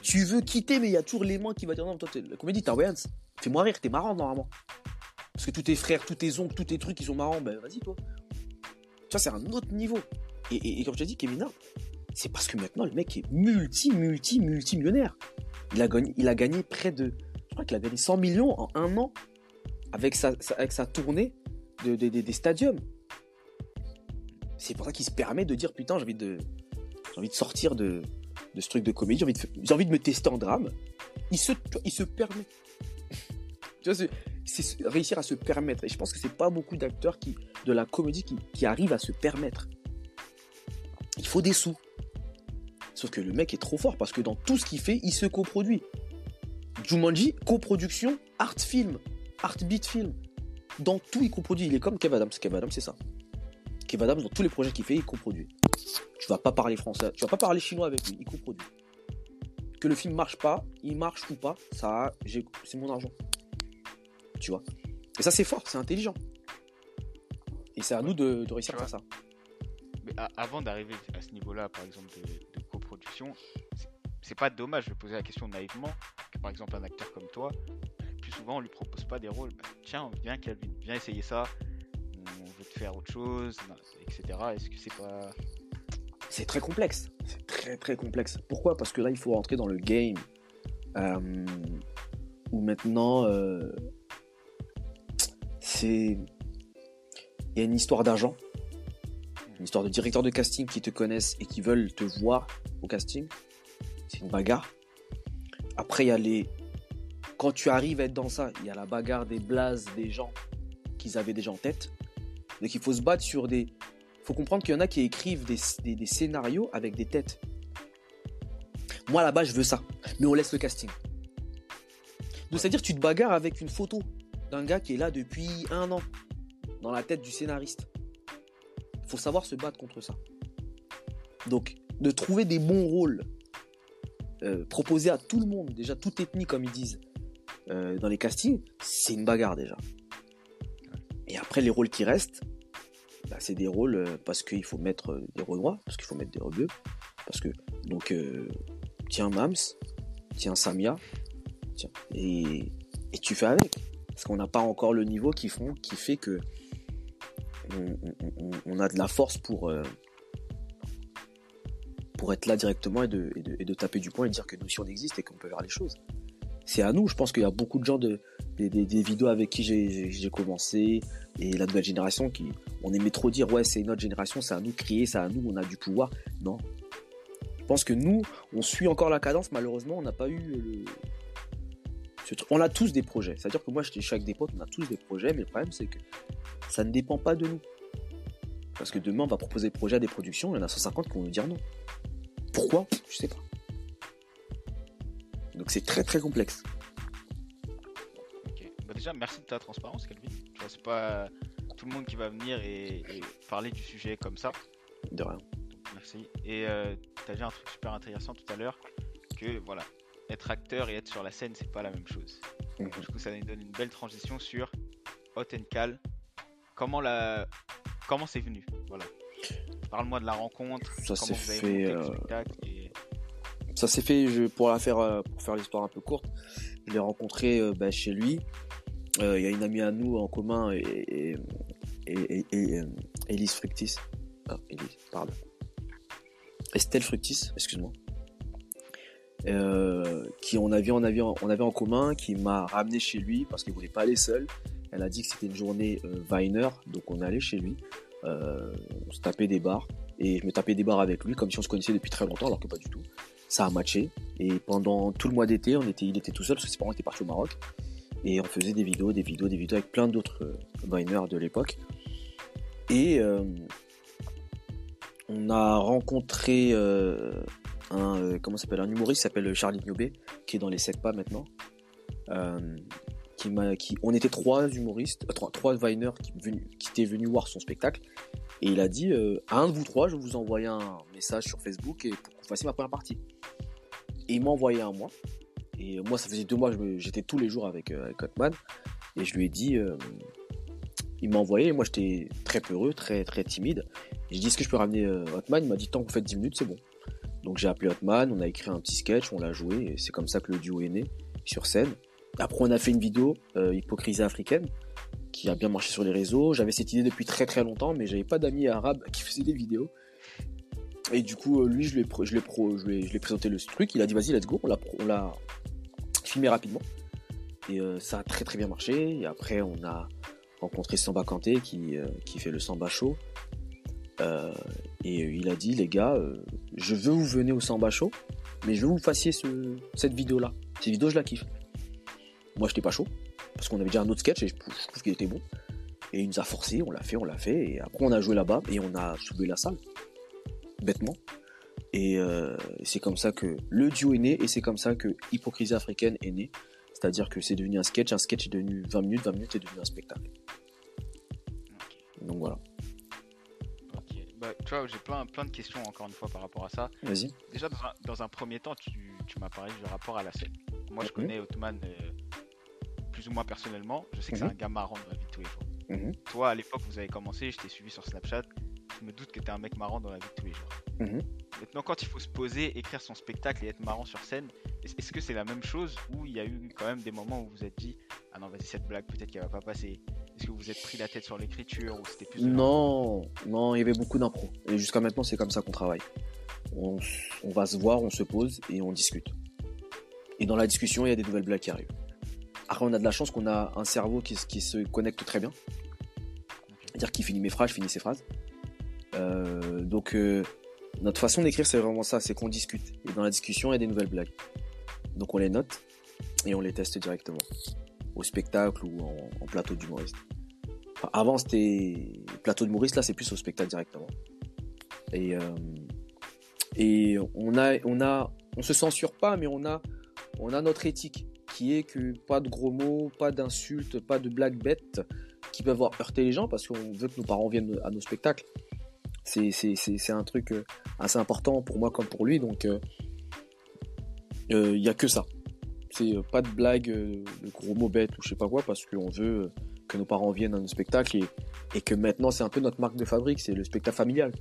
Tu veux quitter, mais il y a toujours l'aimant qui va dire non, toi, t'es- la comédie, t'as Wayans. Fais-moi rire, t'es marrant normalement. Parce que tous tes frères, tous tes oncles, tous tes trucs, ils sont marrants, ben vas-y, toi. Tu vois, c'est un autre niveau. Et, et- et comme je t'ai dit, Kevin Hart, C'est parce que maintenant, le mec est multi, multi, multi-millionnaire. Il a gagné, il a gagné près de, je crois qu'il a gagné 100 millions en un an avec sa, avec sa tournée de, des stadiums. C'est pour ça qu'il se permet de dire putain, j'ai envie de, j'ai envie de sortir de, de ce truc de comédie, j'ai envie, de, envie de me tester en drame. Il se, il se permet. tu vois, c'est réussir à se permettre. Et je pense que c'est pas beaucoup d'acteurs qui, de la comédie qui, qui arrivent à se permettre. Il faut des sous. Sauf que le mec est trop fort parce que dans tout ce qu'il fait, il se coproduit. Jumanji, coproduction, art film, art beat film. Dans tout, il coproduit. Il est comme Kev Adams. Kev Adams, c'est ça. Kev Adams, dans tous les projets qu'il fait, il coproduit. Tu vas pas parler français, tu vas pas parler chinois avec lui, il coproduit. Que le film marche pas, il marche ou pas, ça, c'est mon argent. Tu vois. Et ça, c'est fort, c'est intelligent. Et c'est à nous de, réussir à faire ça. Mais avant d'arriver à ce niveau-là, par exemple, de, c'est pas dommage de poser la question naïvement par exemple, un acteur comme toi, plus souvent, on lui propose pas des rôles. Bah, tiens, viens, viens essayer ça. On veut te faire autre chose, etc. Est-ce que c'est pas c'est très complexe. C'est très très complexe. Pourquoi? Parce que là, il faut rentrer dans le game euh, où maintenant, euh, c'est. Il y a une histoire d'agent, une histoire de directeur de casting qui te connaissent et qui veulent te voir au casting. C'est une bagarre. Après, il y a les. Quand tu arrives à être dans ça, il y a la bagarre des blazes des gens qu'ils avaient déjà en tête. Donc il faut se battre sur des, faut comprendre qu'il y en a qui écrivent des, scénarios avec des têtes. Moi là-bas, je veux ça. Mais on laisse le casting. Donc c'est-à-dire tu te bagarres avec une photo d'un gars qui est là depuis un an dans la tête du scénariste. Faut savoir se battre contre ça. Donc de trouver des bons rôles euh, proposés à tout le monde, déjà toute ethnie comme ils disent, euh, dans les castings, c'est une bagarre déjà. Et après les rôles qui restent, bah, c'est des rôles euh, parce qu'il faut mettre euh, des rôles parce qu'il faut mettre des rôles parce que donc euh, tiens Mams, tiens Samia, tiens, et, tu fais avec. Parce qu'on n'a pas encore le niveau qui fait que on, a de la force pour, pour être là directement et de, taper du poing et dire que nous aussi on existe et qu'on peut faire les choses. C'est à nous, je pense qu'il y a beaucoup de gens de, des, des vidéos avec qui j'ai commencé et la nouvelle génération qui, on aimait trop dire ouais c'est notre génération, c'est à nous de crier, c'est à nous, on a du pouvoir. Non. Je pense que nous, on suit encore la cadence, malheureusement, on n'a pas eu le... On a tous des projets. C'est-à-dire que moi, je suis avec des potes, on a tous des projets, mais le problème, c'est que ça ne dépend pas de nous. Parce que demain, on va proposer des projets à des productions, il y en a 150 qui vont nous dire non. Pourquoi? Je sais pas. Donc c'est très très complexe. Bah déjà, merci de ta transparence, Calvin. C'est pas tout le monde qui va venir et, parler du sujet comme ça. De rien. merci. Et euh, tu as dit un truc super intéressant tout à l'heure, que voilà, être acteur et être sur la scène, c'est pas la même chose. Mhm. Du coup, ça nous donne une belle transition sur Hot and Cal. Comment la, comment c'est venu, voilà. Parle-moi de la rencontre. Ça s'est fait. Euh, ça s'est fait. Je, pour la faire, euh, pour faire l'histoire un peu courte, je l'ai rencontré euh, bah, chez lui. Il y a une amie à nous en commun et, et, et, Elise Fructis. Ah, Elise, pardon. Estelle Fructis, excuse-moi. Euh, qui on avait, on, avait, on avait en commun, qui m'a ramené chez lui parce qu'il voulait pas aller seul. Elle a dit que c'était une journée euh, Viner, donc on allait chez lui. Euh, on se tapait des bars et je me tapais des bars avec lui comme si on se connaissait depuis très longtemps alors que pas du tout. Ça a matché et pendant tout le mois d'été, on était, il était tout seul parce que ses parents étaient partis au Maroc et on faisait des vidéos, des vidéos, des vidéos avec plein d'autres euh, Viners de l'époque. Et euh, on a rencontré euh, un, euh, comment s'appelle, un humoriste s'appelle Charlie Niobé, qui est dans les 7 pas maintenant. qui m'a, qui, on était trois humoristes, trois, trois Viners qui, qui étaient venus voir son spectacle. Et il a dit à un de vous trois, je vais vous envoyer un message sur Facebook et pour que vous fassiez ma première partie. Et il m'a envoyé un mois. Et moi, ça faisait deux mois j'étais tous les jours avec, avec Hotman. Et je lui ai dit, il m'a envoyé, moi j'étais très peureux, très très timide. J'ai dit est-ce que je peux ramener euh, Hotman Il m'a dit tant que vous faites 10 minutes, c'est bon. Donc j'ai appelé Hotman, on a écrit un petit sketch, on l'a joué, et c'est comme ça que le duo est né sur scène. Après on a fait une vidéo, euh, Hypocrisie africaine, qui a bien marché sur les réseaux. J'avais cette idée depuis très très longtemps, mais j'avais pas d'amis arabes qui faisaient des vidéos. Et du coup, lui, je lui ai, l'ai présenté le truc. Il a dit, vas-y, let's go. On l'a, on filmé rapidement. Et ça a très très bien marché. Et après, on a rencontré Samba Kanté qui, qui fait le Samba Show. Euh, et il a dit, les gars, euh, je veux vous venir au Samba Show, mais je veux vous fassiez ce, cette vidéo-là. Cette vidéo, je la kiffe. Moi, j'étais pas chaud, parce qu'on avait déjà un autre sketch et je, trouve qu'il était bon. Et il nous a forcé, on l'a fait, on l'a fait. Et après, on a joué là-bas et on a soulevé la salle. Bêtement. Et euh, c'est comme ça que le duo est né et c'est comme ça que Hypocrisie africaine est née. C'est-à-dire que c'est devenu un sketch, un sketch est devenu 20 minutes, 20 minutes est devenu un spectacle. Donc voilà. Bah, tu vois, j'ai plein, plein de questions encore une fois par rapport à ça. Vas-y. Déjà, dans un, premier temps, tu, tu m'as parlé du rapport à la scène. Moi, je mhm. connais Otman euh, plus ou moins personnellement. Je sais que c'est mhm. un gars marrant dans la vie de tous les jours. Mhm. Toi, à l'époque, vous avez commencé, je t'ai suivi sur Snapchat. Je me doute que t'es un mec marrant dans la vie de tous les jours. Maintenant, quand il faut se poser, écrire son spectacle et être marrant sur scène, est-ce que c'est la même chose ou il y a eu quand même des moments où vous vous êtes dit Ah non, vas-y, cette blague, peut-être qu'elle va pas passer est-ce que vous êtes pris la tête sur l'écriture ou c'était plus Non, non, il y avait beaucoup d'impro. Et jusqu'à maintenant, c'est comme ça qu'on travaille. On, va se voir, on se pose et on discute. Et dans la discussion, il y a des nouvelles blagues qui arrivent. Après, on a de la chance qu'on a un cerveau qui, se connecte très bien. C'est-à-dire qu'il finit mes phrases, je finis ses phrases. Euh, donc, euh, notre façon d'écrire, c'est vraiment ça, c'est qu'on discute. Et dans la discussion, il y a des nouvelles blagues. Donc, on les note et on les teste directement au spectacle ou en, plateau d'humoriste. avant, c'était plateau d'humoriste, là, c'est plus au spectacle directement. Et, euh, et on a, on a, on se censure pas, mais on a, on a notre éthique qui est que pas de gros mots, pas d'insultes, pas de blagues bêtes qui peuvent avoir heurté les gens parce qu'on veut que nos parents viennent à nos spectacles. C'est un truc euh, assez important pour moi comme pour lui, donc euh, il n'y a que ça. C'est euh, pas de blague euh, de gros mots bêtes ou je sais pas quoi parce qu'on veut euh, que nos parents viennent à nos spectacles et, et que maintenant c'est un peu notre marque de fabrique, c'est le spectacle familial.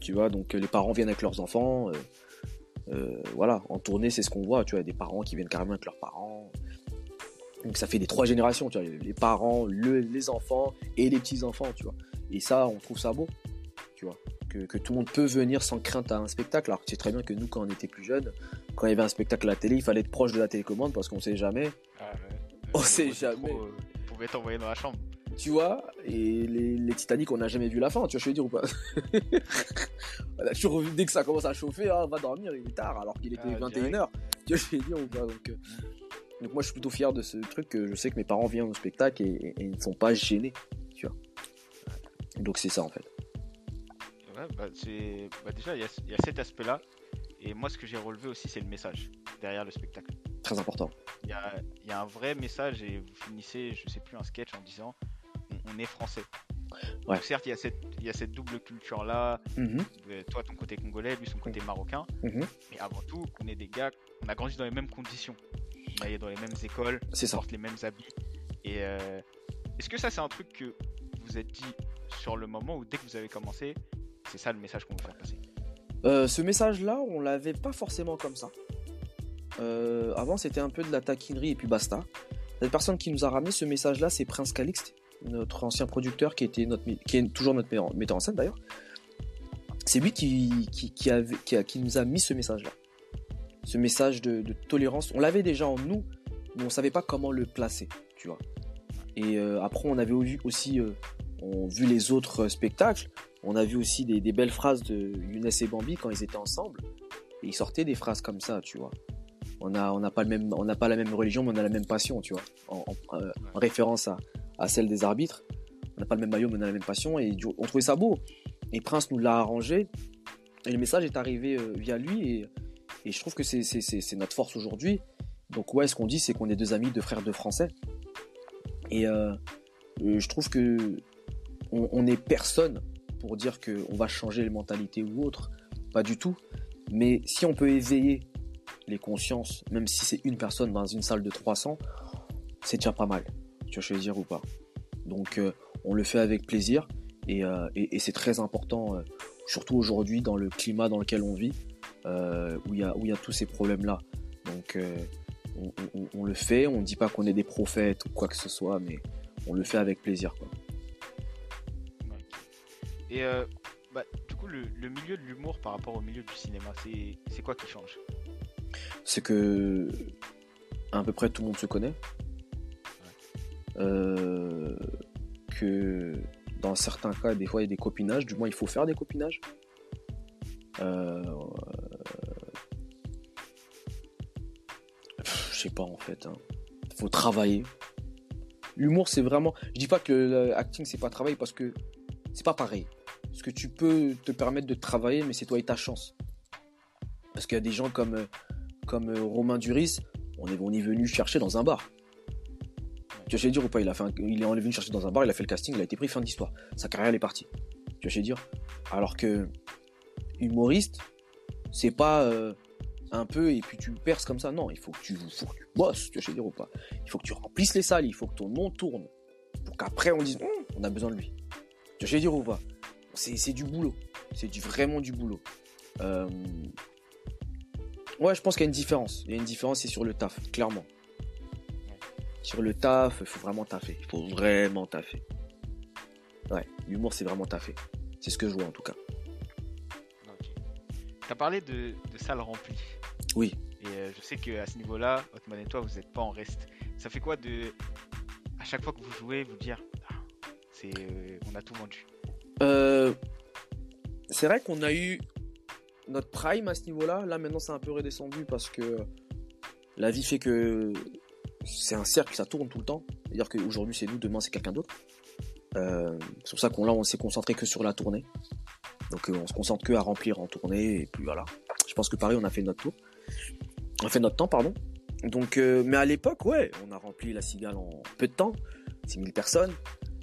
Tu vois, donc les parents viennent avec leurs enfants. voilà, en tournée, c'est ce qu'on voit. Tu vois, des parents qui viennent carrément avec leurs parents. Donc ça fait des trois générations, tu vois, les parents, les enfants et les petits enfants, tu vois. Et ça, on trouve ça beau, tu vois, que, que tout le monde peut venir sans crainte à un spectacle. Alors que c'est très bien que nous, quand on était plus jeunes, quand il y avait un spectacle à la télé, il fallait être proche de la télécommande parce qu'on sait jamais. Ah on sait jamais. On pouvait t'envoyer dans la chambre. Tu vois, et les, les Titanic, on n'a jamais vu la fin, tu vois, je veux dire ou pas? Toujours, Dès que ça commence à chauffer, hein, on va dormir, il est tard, alors qu'il était 21h. Ah, tu vois, je veux dire ou pas? Donc, euh, donc, moi, je suis plutôt fier de ce truc que je sais que mes parents viennent au spectacle et, ils ne sont pas gênés, tu vois. Donc c'est ça en fait. Ouais, bah, bah déjà, il y, y, a cet aspect-là. Et moi, ce que j'ai relevé aussi, c'est le message derrière le spectacle. Très important. Il y a, un vrai message et vous finissez, je sais plus, un sketch en disant on, est français. Donc, certes, il y a cette, il y a cette double culture-là. Mhm. Toi, ton côté congolais, lui, son côté marocain. Mhm. Mais avant tout, on est des gars, on a grandi dans les mêmes conditions. On a dans les mêmes écoles, on porte les mêmes habits. Et euh, est-ce que ça, c'est un truc que vous êtes dit sur le moment ou dès que vous avez commencé, c'est ça le message qu'on veut faire passer? Euh, ce message-là, on l'avait pas forcément comme ça. Euh, avant, c'était un peu de la taquinerie et puis basta. La personne qui nous a ramené ce message-là, c'est Prince Calixte, notre ancien producteur qui, était est toujours notre metteur en scène d'ailleurs. C'est lui qui, nous a mis ce message-là. Ce message de, tolérance. On l'avait déjà en nous, mais on savait pas comment le placer, tu vois. Et euh, après, on avait aussi vu les autres spectacles on a vu aussi des, belles phrases de Younes et Bambi quand ils étaient ensemble. Et ils sortaient des phrases comme ça, tu vois. On n'a on pas, pas la même religion, mais on a la même passion, tu vois. En, euh, référence à, celle des arbitres. On n'a pas le même maillot, mais on a la même passion. Et on trouvait ça beau. Et Prince nous l'a arrangé. Et le message est arrivé euh, via lui. Et, je trouve que c'est notre force aujourd'hui. Donc, ouais, ce qu'on dit, c'est qu'on est deux amis, deux frères, deux français. Et euh, je trouve que on, on est personne pour dire qu'on va changer les mentalités ou autre, pas du tout. Mais si on peut éveiller les consciences, même si c'est une personne dans une salle de 300, c'est déjà pas mal. Tu vois ce ou pas? Donc euh, on le fait avec plaisir et, euh, c'est très important, euh, surtout aujourd'hui dans le climat dans lequel on vit, où il y, a, tous ces problèmes-là. Donc on, le fait, on ne dit pas qu'on est des prophètes ou quoi que ce soit, mais on le fait avec plaisir. Et euh, bah, du coup, coup, le, milieu de l'humour par rapport au milieu du cinéma, c'est quoi qui change? C'est que à peu près tout le monde se connaît. Euh, que dans certains cas, des fois, il y a des copinages. Du moins, il faut faire des copinages. Euh, je sais pas en fait. Il hein. faut travailler. L'humour, c'est vraiment. Je dis pas que l'acting, c'est pas travailler parce que c'est pas pareil. Parce que tu peux te permettre de travailler, mais c'est toi et ta chance. Parce qu'il y a des gens comme, comme Romain Duris, on est, on est venu chercher dans un bar. Tu vas dire ou pas? Il, a fait il est venu chercher dans un bar, il a fait le casting, il a été pris, fin d'histoire. Sa carrière, elle est partie. Tu vas dire? Alors que humoriste, c'est pas euh, un peu et puis tu perces comme ça. Non, il faut que tu, faut que tu bosses, tu vas dire ou pas? Il faut que tu remplisses les salles, il faut que ton nom tourne. Pour qu'après on dise, hum, on a besoin de lui. Tu vas dire ou pas? C'est du boulot. C'est du, vraiment du boulot. Euh, ouais, je pense qu'il y a une différence. Il y a une différence, c'est sur le taf, clairement. Sur le taf, il faut vraiment taffer. Il faut vraiment taffer. Ouais, l'humour, c'est vraiment taffer. C'est ce que je vois en tout cas. Tu as parlé de, salles remplies. Oui. Et euh, je sais qu'à ce niveau-là, Hotman et toi, vous n'êtes pas en reste. Ça fait quoi de, à chaque fois que vous jouez, vous dire, ah, c'est, euh, on a tout vendu? Euh, C'est vrai qu'on a eu notre prime à ce niveau-là. Là, maintenant, c'est un peu redescendu parce que la vie fait que c'est un cercle, ça tourne tout le temps. C'est-à-dire qu'aujourd'hui, c'est nous, demain, c'est quelqu'un d'autre. c'est pour ça qu'on là, on s'est concentré que sur la tournée. Donc on se concentre que à remplir en tournée et puis voilà. Je pense que pareil, on a fait notre tour. On a fait notre temps, pardon. Donc, euh, mais à l'époque, ouais, on a rempli la cigale en peu de temps, 6000 personnes.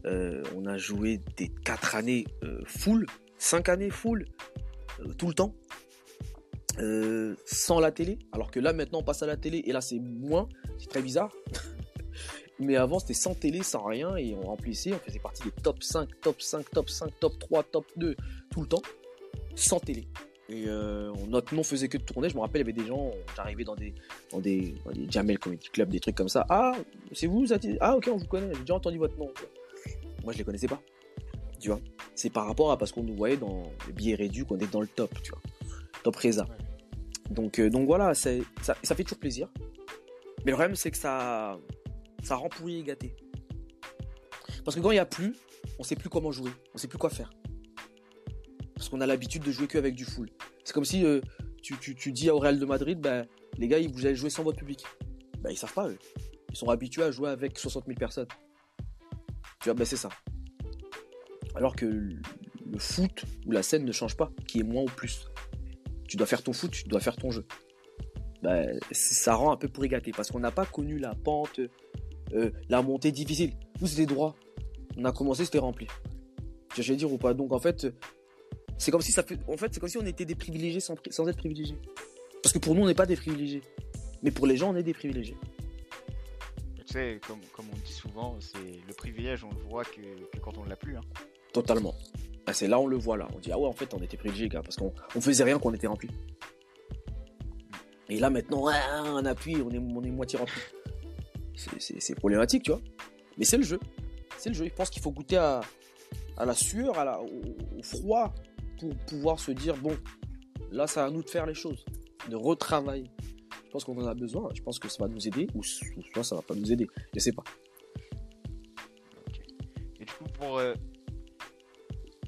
Euh, on a joué des 4 années euh, full, 5 années full, tout le temps, sans la télé. Alors que là, maintenant, on passe à la télé et là, c'est moins, c'est très bizarre. mais avant, c'était sans télé, sans rien et on remplissait, on faisait partie des top 5, top 5, top 5, top 3, top 2, tout le temps, sans télé. Et euh, notre nom faisait que de tourner. Je me rappelle, il y avait des gens, j'arrivais dans des, dans des, des Jamel Comedy Club, des trucs comme ça. Ah, c'est vous, Ah, ok, on vous connaît, j'ai déjà entendu votre nom. Moi, je les connaissais pas. Tu vois? C'est par rapport à parce qu'on nous voyait dans le billet réduit qu'on est dans le top, tu vois. Top Reza. Donc, euh, donc voilà, ça, ça fait toujours plaisir. Mais le problème, c'est que ça, ça rend pourri et gâté. Parce que quand il n'y a plus, on sait plus comment jouer, on sait plus quoi faire parce qu'on a l'habitude de jouer que avec du full. C'est comme si euh, tu, dis à Real de Madrid, bah, les gars, vous allez jouer sans votre public. Bah, ils savent pas, eux. Ils sont habitués à jouer avec 60 000 personnes. Tu vois, bah, c'est ça. Alors que le foot ou la scène ne change pas, qui est moins ou plus. Tu dois faire ton foot, tu dois faire ton jeu. Bah, ça rend un peu pourri gâté parce qu'on n'a pas connu la pente, euh, la montée difficile. Nous, c'était droit. On a commencé, c'était rempli. Vais dire ou pas? Donc, en fait, c'est comme si en fait, comme si on était des privilégiés sans, sans être privilégiés. Parce que pour nous, on n'est pas des privilégiés. Mais pour les gens, on est des privilégiés. Comme, on dit souvent, c'est le privilège, on le voit que, quand on ne l'a plus. Hein. Totalement. Ah, c'est là on le voit là. On dit ah ouais en fait on était privilégiés gars parce qu'on on faisait rien qu'on était rempli. Et là maintenant on appuie, on est, moitié rempli. C'est problématique tu vois. Mais c'est le jeu. C'est le jeu. Je pense qu'il faut goûter à, à la sueur, à la, au froid pour pouvoir se dire bon, là, c'est à nous de faire les choses, de retravailler. Je pense qu'on en a besoin. Je pense que ça va nous aider, ou soit ça va pas nous aider. Je sais pas. Et du coup, pour euh,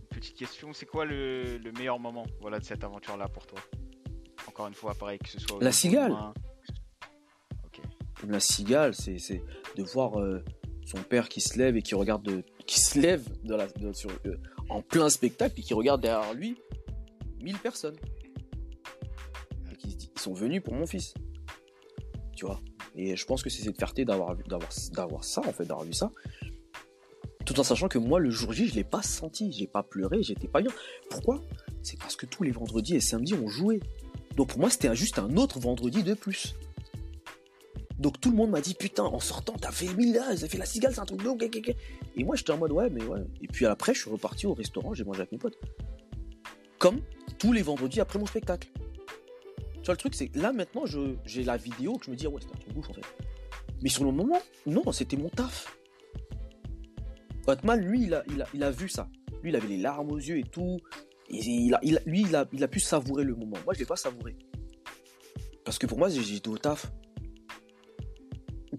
petite question, c'est quoi le, meilleur moment, voilà, de cette aventure-là pour toi? Encore une fois, pareil que ce soit la cigale. La cigale, c'est de voir euh, son père qui se lève et qui regarde, qui se lève de la, sur, euh, en plein spectacle et qui regarde derrière lui 1000 personnes. Et qui ils sont venus pour mon fils. Et je pense que c'est cette fierté d'avoir, d'avoir, d'avoir ça, en fait, d'avoir vu ça. Tout en sachant que moi, le jour J, je l'ai pas senti. J'ai pas pleuré, j'étais pas bien. Pourquoi? C'est parce que tous les vendredis et samedis, on jouait. Donc pour moi, c'était juste un autre vendredi de plus. Donc tout le monde m'a dit putain en sortant t'as fait Emilia, t'as fait la cigale, c'est un truc de. Et moi j'étais en mode ouais mais ouais. Et puis après je suis reparti au restaurant, j'ai mangé avec mes potes. Comme tous les vendredis après mon spectacle. Tu vois le truc c'est là maintenant j'ai la vidéo que je me dis ouais c'était un truc ouf en fait. Mais sur le moment non c'était mon taf. Hotman lui il a, il, a, vu ça. Lui il avait les larmes aux yeux et tout. il a, il lui, il a, pu savourer le moment. Moi, je l'ai pas savouré. Parce que pour moi, j'étais au taf.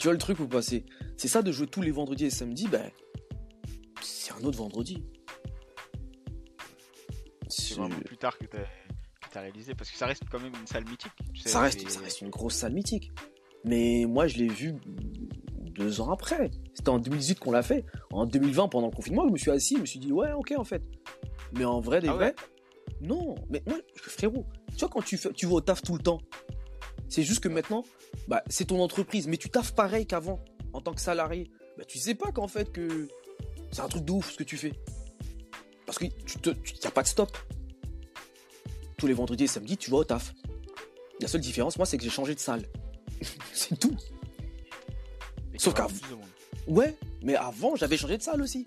Tu vois le truc ou pas? C'est ça de jouer tous les vendredis et samedis, ben, c'est un autre vendredi. C'est vraiment plus tard que que t'as réalisé parce que ça reste quand même une salle mythique. tu sais, Ça reste, ça reste une grosse salle mythique. Mais moi, je l'ai vu deux ans après. C'était en 2018 qu'on l'a fait. En 2020, pendant le confinement, je me suis assis, je me suis dit, ouais, ok, en fait. Mais en vrai, des Ah ouais vrais, non. Mais moi, frérot, tu vois, quand tu, fais, tu vas au taf tout le temps, c'est juste que maintenant, bah, c'est ton entreprise. Mais tu taffes pareil qu'avant, en tant que salarié. Bah, tu sais pas qu'en fait, que c'est un truc de ouf ce que tu fais. Parce que tu te, tu, y a pas de stop. Tous les vendredis et samedis, tu vas au taf. La seule différence, moi, c'est que j'ai changé de salle. c'est tout. et sauf qu'avant-. Ouais, mais avant, j'avais changé de salle aussi.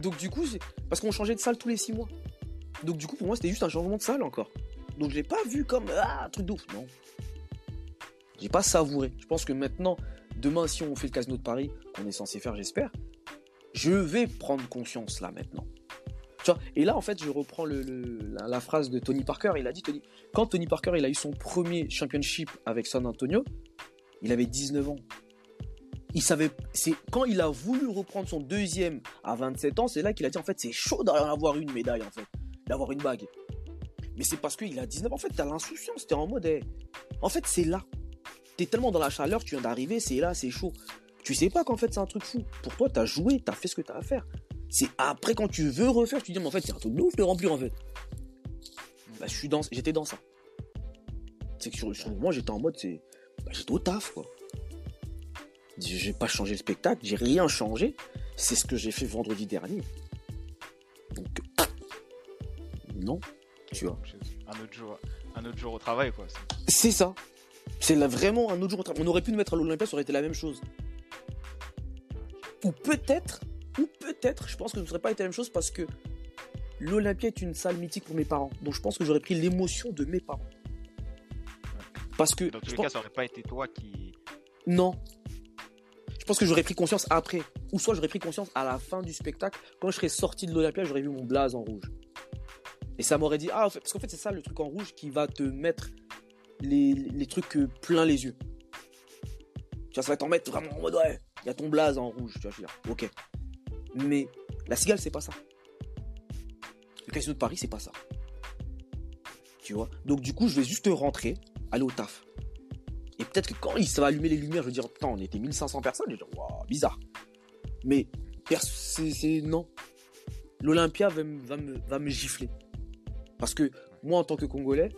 Donc du coup, parce qu'on changeait de salle tous les six mois. Donc du coup, pour moi, c'était juste un changement de salle encore. Donc je l'ai pas vu comme ah, un truc de ouf. Non. J'ai pas savouré. Je pense que maintenant, demain, si on fait le casino de Paris, qu'on est censé faire, j'espère, je vais prendre conscience là maintenant. Et là, en fait, je reprends la, phrase de Tony Parker. Il a dit, Tony, quand Tony Parker il a eu son premier championship avec San Antonio, il avait 19 ans. Il savait, quand il a voulu reprendre son deuxième à 27 ans, c'est là qu'il a dit en fait c'est chaud d'en avoir une médaille en fait, d'avoir une bague. Mais c'est parce qu'il a 19 ans, en fait t'as l'insouciance, t'es en mode, eh, en fait c'est là. T'es tellement dans la chaleur, tu viens d'arriver, c'est là, c'est chaud. Tu sais pas qu'en fait c'est un truc fou. Pour toi t'as joué, t'as fait ce que t'as à faire. C'est après quand tu veux refaire, tu te dis mais en fait c'est un truc de ouf de remplir en fait. Bah, je suis dans, j'étais dans ça. C'est que sur, sur le moment j'étais en mode c'est, bah, j'étais au taf quoi. J'ai pas changé le spectacle, j'ai rien changé. C'est ce que j'ai fait vendredi dernier. Donc, non, tu vois. Un autre jour, un autre jour au travail quoi. C'est- ça. C'est là vraiment un autre jour. au travail. On aurait pu nous mettre à l'Olympia, ça aurait été la même chose. Ou peut-être, ou peut-être, je pense que ce ne serait pas été la même chose parce que l'Olympia est une salle mythique pour mes parents. Donc je pense que j'aurais pris l'émotion de mes parents. Parce que Dans tous les pense- cas, ça aurait pas été toi qui. Non. Je pense que j'aurais pris conscience après. Ou soit j'aurais pris conscience à la fin du spectacle. Quand je serais sorti de l'Olympia, j'aurais vu mon blaze en rouge. Et ça m'aurait dit, ah, parce qu'en fait, c'est ça le truc en rouge qui va te mettre les, les trucs plein les yeux. Tu vois, ça va t'en mettre vraiment en mode, ouais, il y a ton blaze en rouge. Tu vois, je veux dire, ok. Mais la cigale, c'est pas ça. Le casino de Paris, c'est pas ça. Tu vois? Donc, du coup, je vais juste rentrer, aller au taf. Et peut-être que quand il va allumer les lumières, je vais dire, putain, on était 1500 personnes. Je vais dire, waouh, bizarre. Mais, c'est. Non. L'Olympia va me gifler. Parce que moi, en tant que Congolais,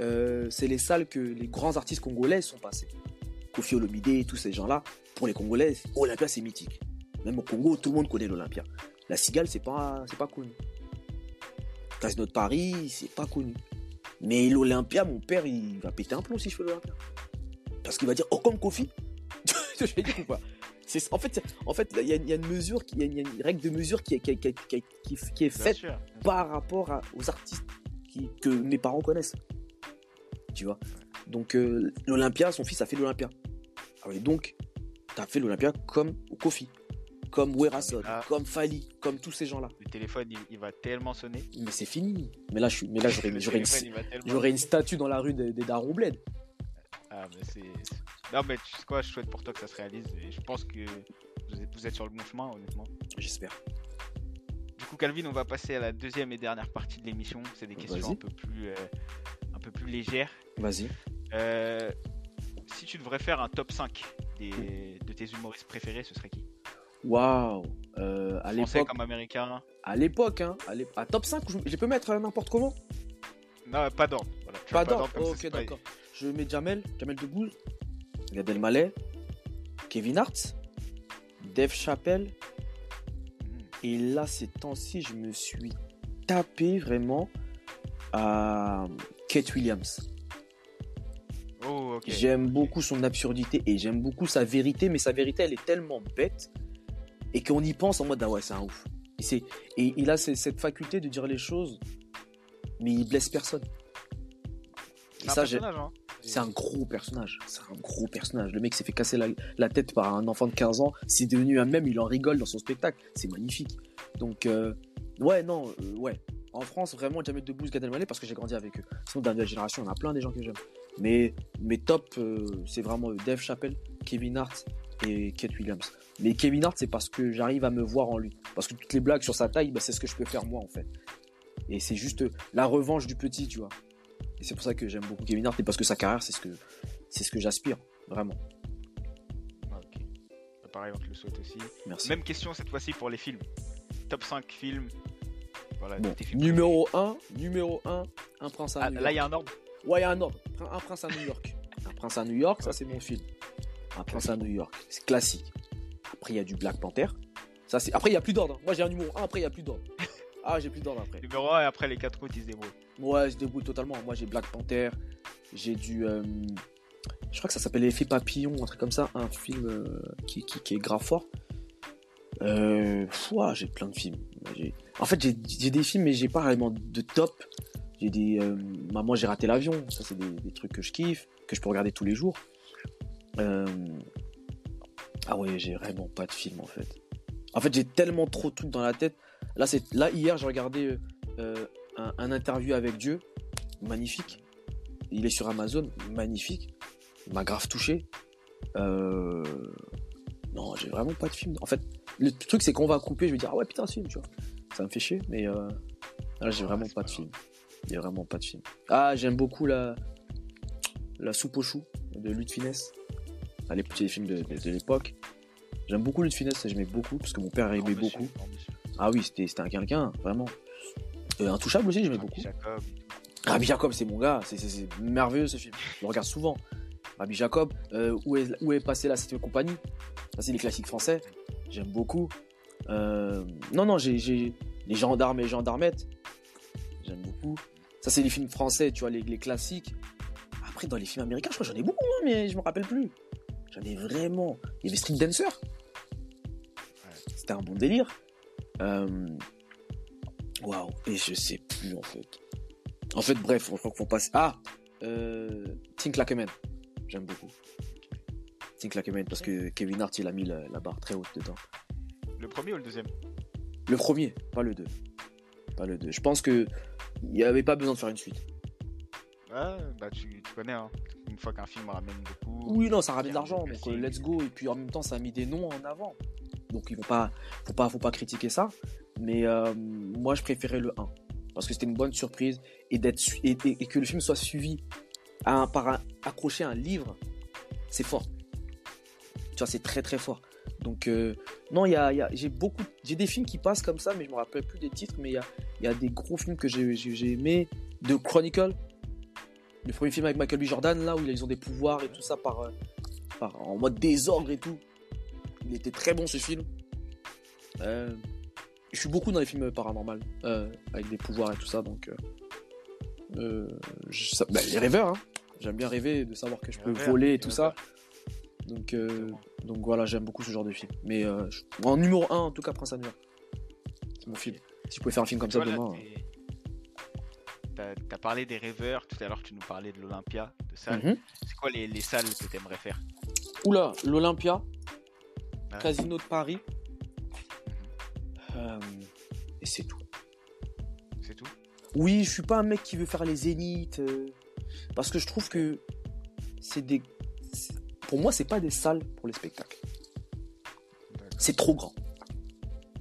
euh, c'est les salles que les grands artistes congolais sont passés. Kofi Olomide, tous ces gens-là, pour les Congolais, Olympia, c'est mythique. Même au Congo, tout le monde connaît l'Olympia. La Cigale, c'est pas, c'est pas connu. Casino de Paris, c'est pas connu. Mais l'Olympia, mon père, il va péter un plomb si je fais l'Olympia. Parce qu'il va dire, oh, comme Kofi. je vais dire ou pas c'est, en fait, en fait, il y, a- il y a une mesure, il y, a une- il y a une règle de mesure qui est, qui qui qui faite sûr. par rapport à- aux artistes que mes parents connaissent. Tu vois? Donc, euh, l'Olympia, son fils a fait l'Olympia. Ah donc, t'as fait l'Olympia comme Kofi, comme Werason, Ah. comme Fali, comme tous ces gens-là. Le téléphone, il, il va tellement sonner. Mais c'est fini. Mais là, je suis, mais là, j'aurais, une, statue dans la rue des, des Darons Bled. Ah, mais c'est. Non, mais tu sais quoi, je souhaite pour toi que ça se réalise. Et je pense que vous êtes, vous êtes sur le bon chemin, honnêtement. J'espère. Du coup, Calvin, on va passer à la deuxième et dernière partie de l'émission. C'est des questions un peu plus, euh, un peu plus légères. Vas-y. Euh, si tu devrais faire un top 5 des, de tes humoristes préférés, ce serait qui? Waouh. Euh, à l'époque, comme américain à l'époque, hein, à, top 5, je, je peux mettre euh, n'importe comment? Non, pas d'ordre. Voilà. Pas d'ordre. ok, d'accord. Je mets Jamel, Jamel Debbouze, Gad Elmaleh, Kevin Hart, Dave Chappelle. Mhm. Et là, ces temps-ci, je me suis tapé vraiment à Kate Williams. Oh, ok. J'aime beaucoup son absurdité et j'aime beaucoup sa vérité, mais sa vérité, elle est tellement bête et qu'on y pense en mode ah ouais, c'est un ouf. Et, et il a ce- cette faculté de dire les choses, mais il blesse personne. Et C'est un ça, j'ai- personnage, hein. c'est un gros personnage. C'est un gros personnage. Le mec s'est fait casser la, la tête par un enfant de 15 ans. C'est devenu un même. Il en rigole dans son spectacle. C'est magnifique. Donc, euh, ouais, non, euh, ouais. En France, vraiment, Jamel Debbouze, Gad Elmaleh, parce que j'ai grandi avec eux. Sinon, dans la génération, on a plein des gens que j'aime. Mais mes top, euh, c'est vraiment Dave Chappelle, Kevin Hart et Kate Williams. Mais Kevin Hart, c'est parce que j'arrive à me voir en lui. Parce que toutes les blagues sur sa taille, bah, c'est ce que je peux faire moi, en fait. Et c'est juste la revanche du petit, tu vois. Et c'est pour ça que j'aime beaucoup Kevin Hart, et parce que sa carrière, c'est ce que, c'est ce que j'aspire, vraiment. Ok. Bah, Pareil, on te le souhaite aussi. Merci. Même question cette fois-ci pour les films. Top 5 films. Voilà, Bon, tes films numéro 1, numéro 1, Un prince à Ah, New là, York. il y a un ordre. Ouais, il y a un ordre. Un prince à New York. Un prince à New York, ça c'est mon film. Un prince à New York. C'est classique. Après, il y a du Black Panther. Ça, c'est... Après, il n'y a plus d'ordre. Moi, j'ai un numéro 1, après, il n'y a plus d'ordre. Ah, j'ai plus d'ordre après. Numéro 1 et après les 4 autres, ils se débrouillent. Ouais, je débrouille totalement. Moi, j'ai Black Panther. J'ai du. euh, Je crois que ça s'appelle L'effet papillon, un truc comme ça. Un film euh, qui, qui, qui est grave fort. Euh... j'ai plein de films. J'ai- En fait, j'ai, j'ai des films, mais j'ai pas vraiment de top. J'ai des. euh, Maman, j'ai raté l'avion. Ça, c'est des, des trucs que je kiffe, que je peux regarder tous les jours. Euh, Ah ouais, j'ai vraiment pas de film en fait. En fait, j'ai tellement trop de trucs dans la tête. Là, c'est là hier, j'ai regardé euh, un, interview avec Dieu, magnifique. Il est sur Amazon, magnifique. Il m'a grave touché. Euh... Non, j'ai vraiment pas de film. En fait, le truc c'est qu'on va couper, je vais dire ah ouais putain, ce film, tu vois. Ça me fait chier, mais euh... là, j'ai vraiment pas de film. A vraiment pas de film. Ah, j'aime beaucoup la la soupe aux choux de Luc Finesse. À l'époque, les films de, de- de l'époque. J'aime beaucoup Luc Finesse, j'aimais beaucoup parce que mon père aimait beaucoup. monsieur. Ah oui, c'était un quelqu'un, vraiment. Euh, Intouchable aussi, j'aimais Rabbi beaucoup. Jacob. Rabbi Jacob, c'est mon gars, c'est- merveilleux ce film. Je le regarde souvent. Rabbi Jacob, euh, où, est, où est passée la septième compagnie? Ça, c'est les classiques français. J'aime beaucoup. Euh, non, non, j'ai j'ai les gendarmes et les gendarmettes. J'aime beaucoup. Ça, c'est les films français, tu vois, les, les classiques. Après, dans les films américains, je crois que j'en ai beaucoup, hein, mais je me rappelle plus. J'en ai vraiment. Il y avait Street Dancer. C'était un bon délire. Euh, Waouh, et je sais plus en fait. En fait, bref, je crois qu'il faut passer. Ah euh, Think Like a Man. J'aime beaucoup. Think Like a Man parce que Kevin Hart il a mis la, la barre très haute dedans. Le premier ou le deuxième? Le premier, pas le 2. Pas le 2. Je pense que il n'y avait pas besoin de faire une suite. Ouais, bah tu, tu connais, hein. Une fois qu'un film ramène beaucoup. Oui, non, ça ramène de l'argent, donc euh, let's go. Et puis en même temps, ça a mis des noms en avant. Donc il faut pas, faut pas, faut pas critiquer ça. Mais euh, moi, je préférais le 1 parce que c'était une bonne surprise et d'être et, et- et que le film soit suivi à un- par un, accroché à un livre, c'est fort. Tu vois, c'est très très fort. Donc euh, non, il y a, il y a- j'ai beaucoup, j'ai des films qui passent comme ça, mais je me rappelle plus des titres. Mais il y a, y a des gros films que j'ai, j'ai, j'ai aimé. De Chronicle, le premier film avec Michael B. Jordan, là où ils ont des pouvoirs et tout ça par, euh, par en mode désordre et tout. Il était très bon ce film. Euh, je suis beaucoup dans les films paranormaux euh, avec des pouvoirs et tout ça, donc euh, je- ça- bah, les rêveurs. hein. J'aime bien rêver de savoir que je peux voler et tout ça. Donc, voilà, j'aime beaucoup ce genre de film. Mais je- en numéro 1, en tout cas, Prince à New York. C'est mon film. Si je pouvais faire un film comme ça demain. T'es- T'as t'as parlé des rêveurs, tout à l'heure tu nous parlais de l'Olympia, de salles. Mhm. C'est quoi les, les salles que t'aimerais faire? Oula, l'Olympia. Casino de Paris. Euh, et c'est tout. C'est tout? Oui, je suis pas un mec qui veut faire les zéniths. euh, parce que je trouve que c'est des. Pour moi, c'est pas des salles pour les spectacles. C'est trop grand.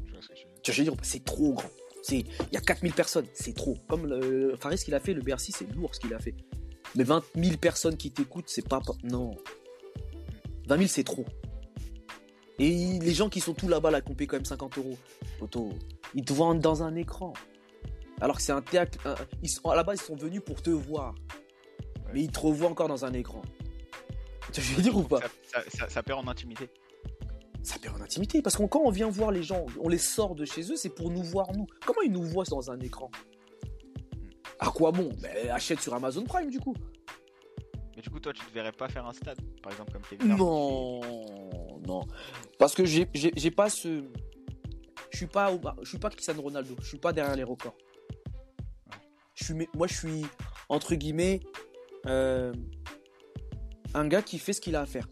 je vois ce que tu. Tu je veux dire, c'est trop grand. C'est, il y a 4000 personnes, c'est trop. Comme le Faris qu'il a fait, le Bercy, c'est lourd ce qu'il a fait. Mais 20 000 personnes qui t'écoutent, c'est pas, non. 20 000, c'est trop. Et les gens qui sont tout là-bas, là, qui ont payé quand même 50 euros, ils te voient dans un écran. Alors que c'est un théâtre, un- ils sont, à la base, ils sont venus pour te voir. Mais ils te revoient encore dans un écran. Tu veux dire ou pas? Ça, ça- ça- ça perd en intimité. Ça perd en intimité. Parce que quand on vient voir les gens, on les sort de chez eux, c'est pour nous voir nous. Comment ils nous voient dans un écran? À quoi bon? Ben, Achète sur Amazon Prime du coup. Mais du coup, toi, tu te verrais pas faire un stade, par exemple, comme Kevin Non, non. Parce que j'ai j'ai- j'ai pas ce. Je suis pas, je suis pas Cristiano Ronaldo. Je suis pas derrière les records. Je suis, moi, je suis entre guillemets euh, un gars qui fait ce qu'il a à faire.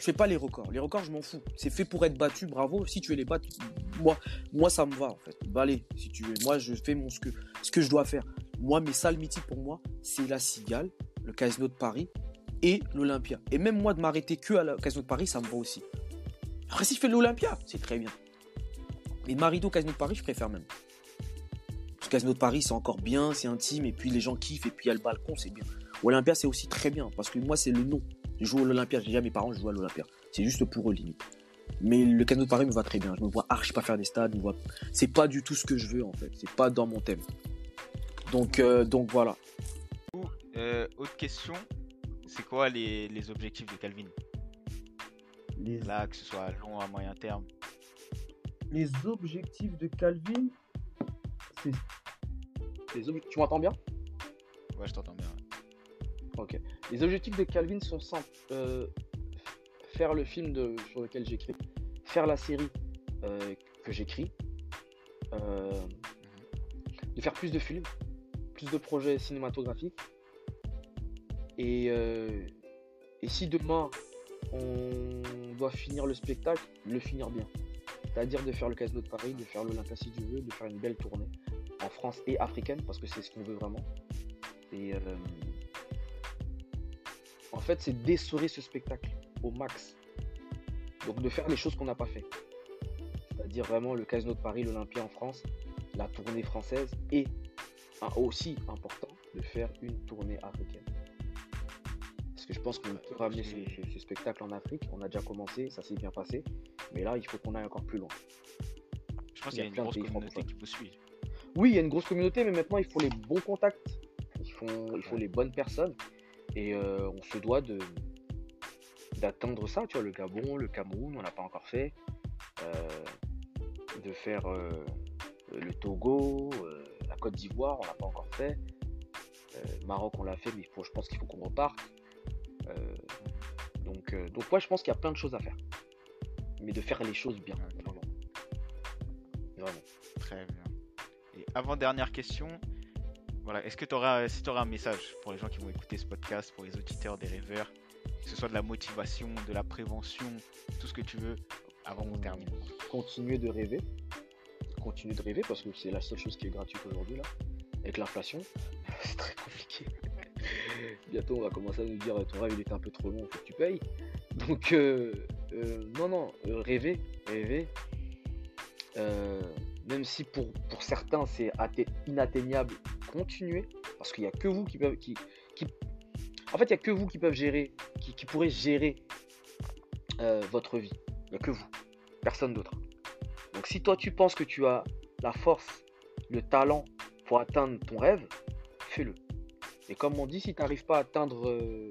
Je fais pas les records. Les records, je m'en fous. C'est fait pour être battu, bravo. Si tu veux les battre, moi, moi ça me va en fait. Bah allez, si tu veux. Moi, je fais mon ce que, ce que je dois faire. Moi, mes salles mythiques pour moi, c'est la Cigale, le Casino de Paris et l'Olympia. Et même moi, de m'arrêter que à la Casino de Paris, ça me va aussi. Après, si je fais l'Olympia, c'est très bien. Mais au Casino de Paris, je préfère même. Le Casino de Paris, c'est encore bien, c'est intime, et puis les gens kiffent, et puis il y le balcon, c'est bien. Olympia, c'est aussi très bien, parce que moi, c'est le nom. Je joue à l'Olympia, j'ai déjà mes parents, je joue à l'Olympia. C'est juste pour eux, limite. Mais le Casino de Paris me va très bien. Je me vois archi pas faire des stades, me vois... c'est pas du tout ce que je veux, en fait. C'est pas dans mon thème. Donc, euh, donc voilà. Euh, autre question, c'est quoi les, les, objectifs de Calvin? Les... Là, que ce soit à long, à moyen terme. Les objectifs de Calvin, c'est. Tu m'entends bien? Ouais, je t'entends bien. Ok. Les objectifs de Calvin sont simples. Euh, faire le film sur lequel j'écris, faire la série euh, que j'écris, euh, de faire plus de films, plus de projets cinématographiques. Et, et si demain on doit finir le spectacle, le finir bien. C'est-à-dire de faire le Casino de Paris, de faire l'Olympia si tu veux, de faire une belle tournée en France et africaine, parce que c'est ce qu'on veut vraiment. Et en fait, c'est d'essorer ce spectacle au max. Donc de faire les choses qu'on n'a pas fait. C'est-à-dire vraiment le Casino de Paris, l'Olympia en France, la tournée française et aussi important de faire une tournée africaine. Parce que je pense qu'on peut ramener ce, spectacle en Afrique. On a déjà commencé, ça s'est bien passé. Mais là, il faut qu'on aille encore plus loin. Je pense qu'il y a, une grosse communauté qui peut suivre. Oui, il y a une grosse communauté, mais maintenant, il faut les bons contacts. Il faut, il faut les bonnes personnes. Et euh, on se doit de d'atteindre ça, tu vois, le Gabon, le Cameroun, on n'a pas encore fait. Euh, de faire euh, le Togo, la Côte d'Ivoire, on n'a pas encore fait. Maroc, on l'a fait, mais je pense qu'il faut qu'on reparte. donc, donc, ouais, je pense qu'il y a plein de choses à faire mais de faire les choses bien. Vraiment. Très bien. Et avant-dernière question, est-ce que tu auras, un message pour les gens qui vont écouter ce podcast, pour les auditeurs des rêveurs, que ce soit de la motivation, de la prévention, tout ce que tu veux, avant qu'on termine? Continuer de rêver. Continuer de rêver parce que c'est la seule chose qui est gratuite aujourd'hui là. Avec l'inflation, c'est très compliqué. Bientôt on va commencer à nous dire ton rêve il un peu trop long, faut que tu payes. Donc euh, euh, non, non, euh, rêver, rêver. Même si pour, pour certains c'est inatteignable, continuez. Parce qu'il n'y a que vous qui peuvent. Qui, qui... En fait, il n'y a que vous qui peuvent gérer, qui, qui pourrez gérer votre vie. Il n'y a que vous. Personne d'autre. Donc si toi tu penses que tu as la force, le talent pour atteindre ton rêve, fais-le. Et comme on dit, si tu n'arrives pas à atteindre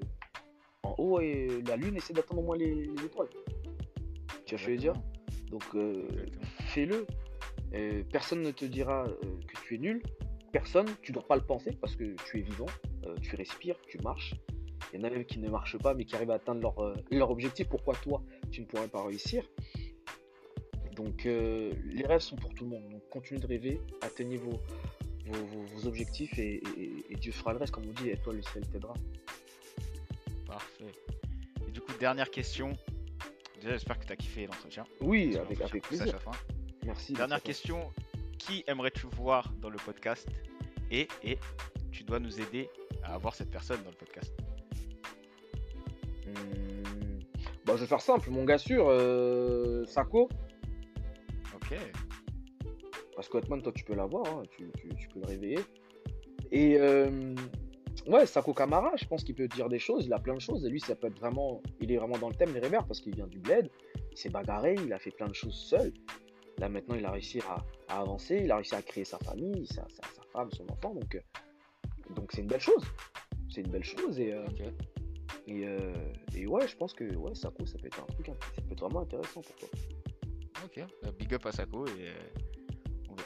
en haut et la lune, essaie d'atteindre au moins les étoiles. Tu vois ce que je veux dire? Donc euh, fais-le. personne ne te dira euh, que tu es nul. Personne, tu ne dois pas le penser parce que tu es vivant, euh, tu respires, tu marches. Il y en a même qui ne marchent pas mais qui arrivent à atteindre leur, leur objectif. Pourquoi toi, tu ne pourrais pas réussir? Donc les rêves sont pour tout le monde. Donc continuez de rêver, atteignez vos, vos, objectifs et, Dieu fera le reste. Comme on dit, et toi le ciel t'aidera. Parfait. Et du coup, dernière question. Déjà, j'espère que tu as kiffé l'entretien. Oui, avec, avec plaisir. Merci. Dernière question. Qui aimerais-tu voir dans le podcast et, et tu dois nous aider à avoir cette personne dans le podcast hmm. bah, Je vais faire simple. Mon gars sûr, euh, Sako. Ok. Parce que toi, tu peux l'avoir. Hein. Tu, tu, peux le réveiller. Et euh, Ouais, Sako Kamara, je pense qu'il peut dire des choses, il a plein de choses, et lui, ça peut être vraiment, il est vraiment dans le thème des rêveurs parce qu'il vient du bled, il s'est bagarré, il a fait plein de choses seul. Là, maintenant, il a réussi à, avancer, il a réussi à créer sa famille, sa, femme, son enfant, donc euh, donc c'est une belle chose. C'est une belle chose, et, euh, euh, et, ouais, je pense que ouais, Sako, ça peut être un truc, ça peut être vraiment intéressant pour toi. Ok, big up à Sako, et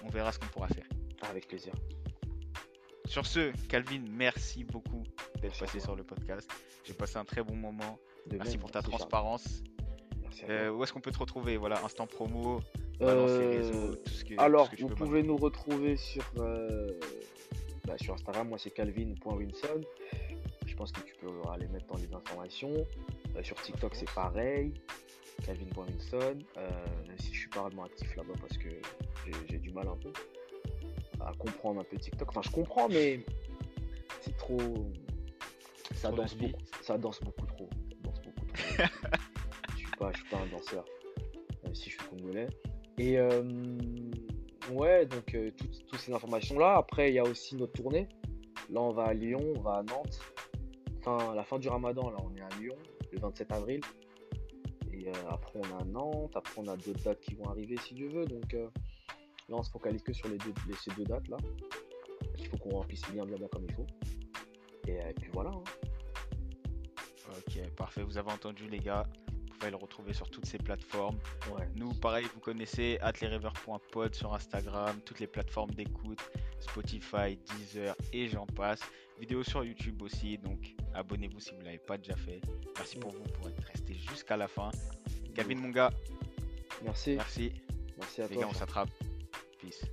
on verra ce qu'on pourra faire. Avec plaisir. Sur ce, Calvin, merci beaucoup d'être passé sur le podcast. J'ai passé un très bon moment. merci pour ta transparence. Euh, où est-ce qu'on peut te retrouver? Voilà, instant promo, euh, réseaux, tout ce que Alors, vous pouvez nous retrouver sur, euh, bah, sur Instagram. Moi, c'est calvin.winson. Je Je pense que tu peux aller mettre dans les informations. Euh, sur TikTok, c'est pareil. Calvin Robinson. Euh, même si je suis pas vraiment actif là-bas parce que j'ai- du mal un peu à comprendre un peu TikTok. Enfin, je comprends, mais c'est trop. Ça Trop danse beaucoup. Ça danse beaucoup trop. Ça danse beaucoup trop. je suis pas, je suis pas un danseur. Même si je suis congolais. Et euh, ouais, donc euh, toutes, ces informations-là. Après, il y a aussi notre tournée. Là, on va à Lyon, on va à Nantes. Fin, à la fin du ramadan, là, on est à Lyon, le 27 avril. Et euh, après, on à Nantes. Après, on a d'autres dates qui vont arriver, si Dieu veut. Donc là, on se focalise que sur les deux, ces deux dates-là. Il faut qu'on remplisse bien, bien, bien comme il faut. Et, et puis voilà. hein. Ok, parfait. Vous avez entendu, les gars. Pouvez le retrouver sur toutes ces plateformes. Ouais. Nous, pareil, vous connaissez atlerever.pod sur Instagram, toutes les plateformes d'écoute, Spotify, Deezer et j'en passe. Vidéo sur YouTube aussi, donc abonnez-vous si vous ne l'avez pas déjà fait. Merci pour vous pour être resté jusqu'à la fin. Calvin, mon gars, Merci. merci. Merci à Les toi. gars, on s'attrape. Peace.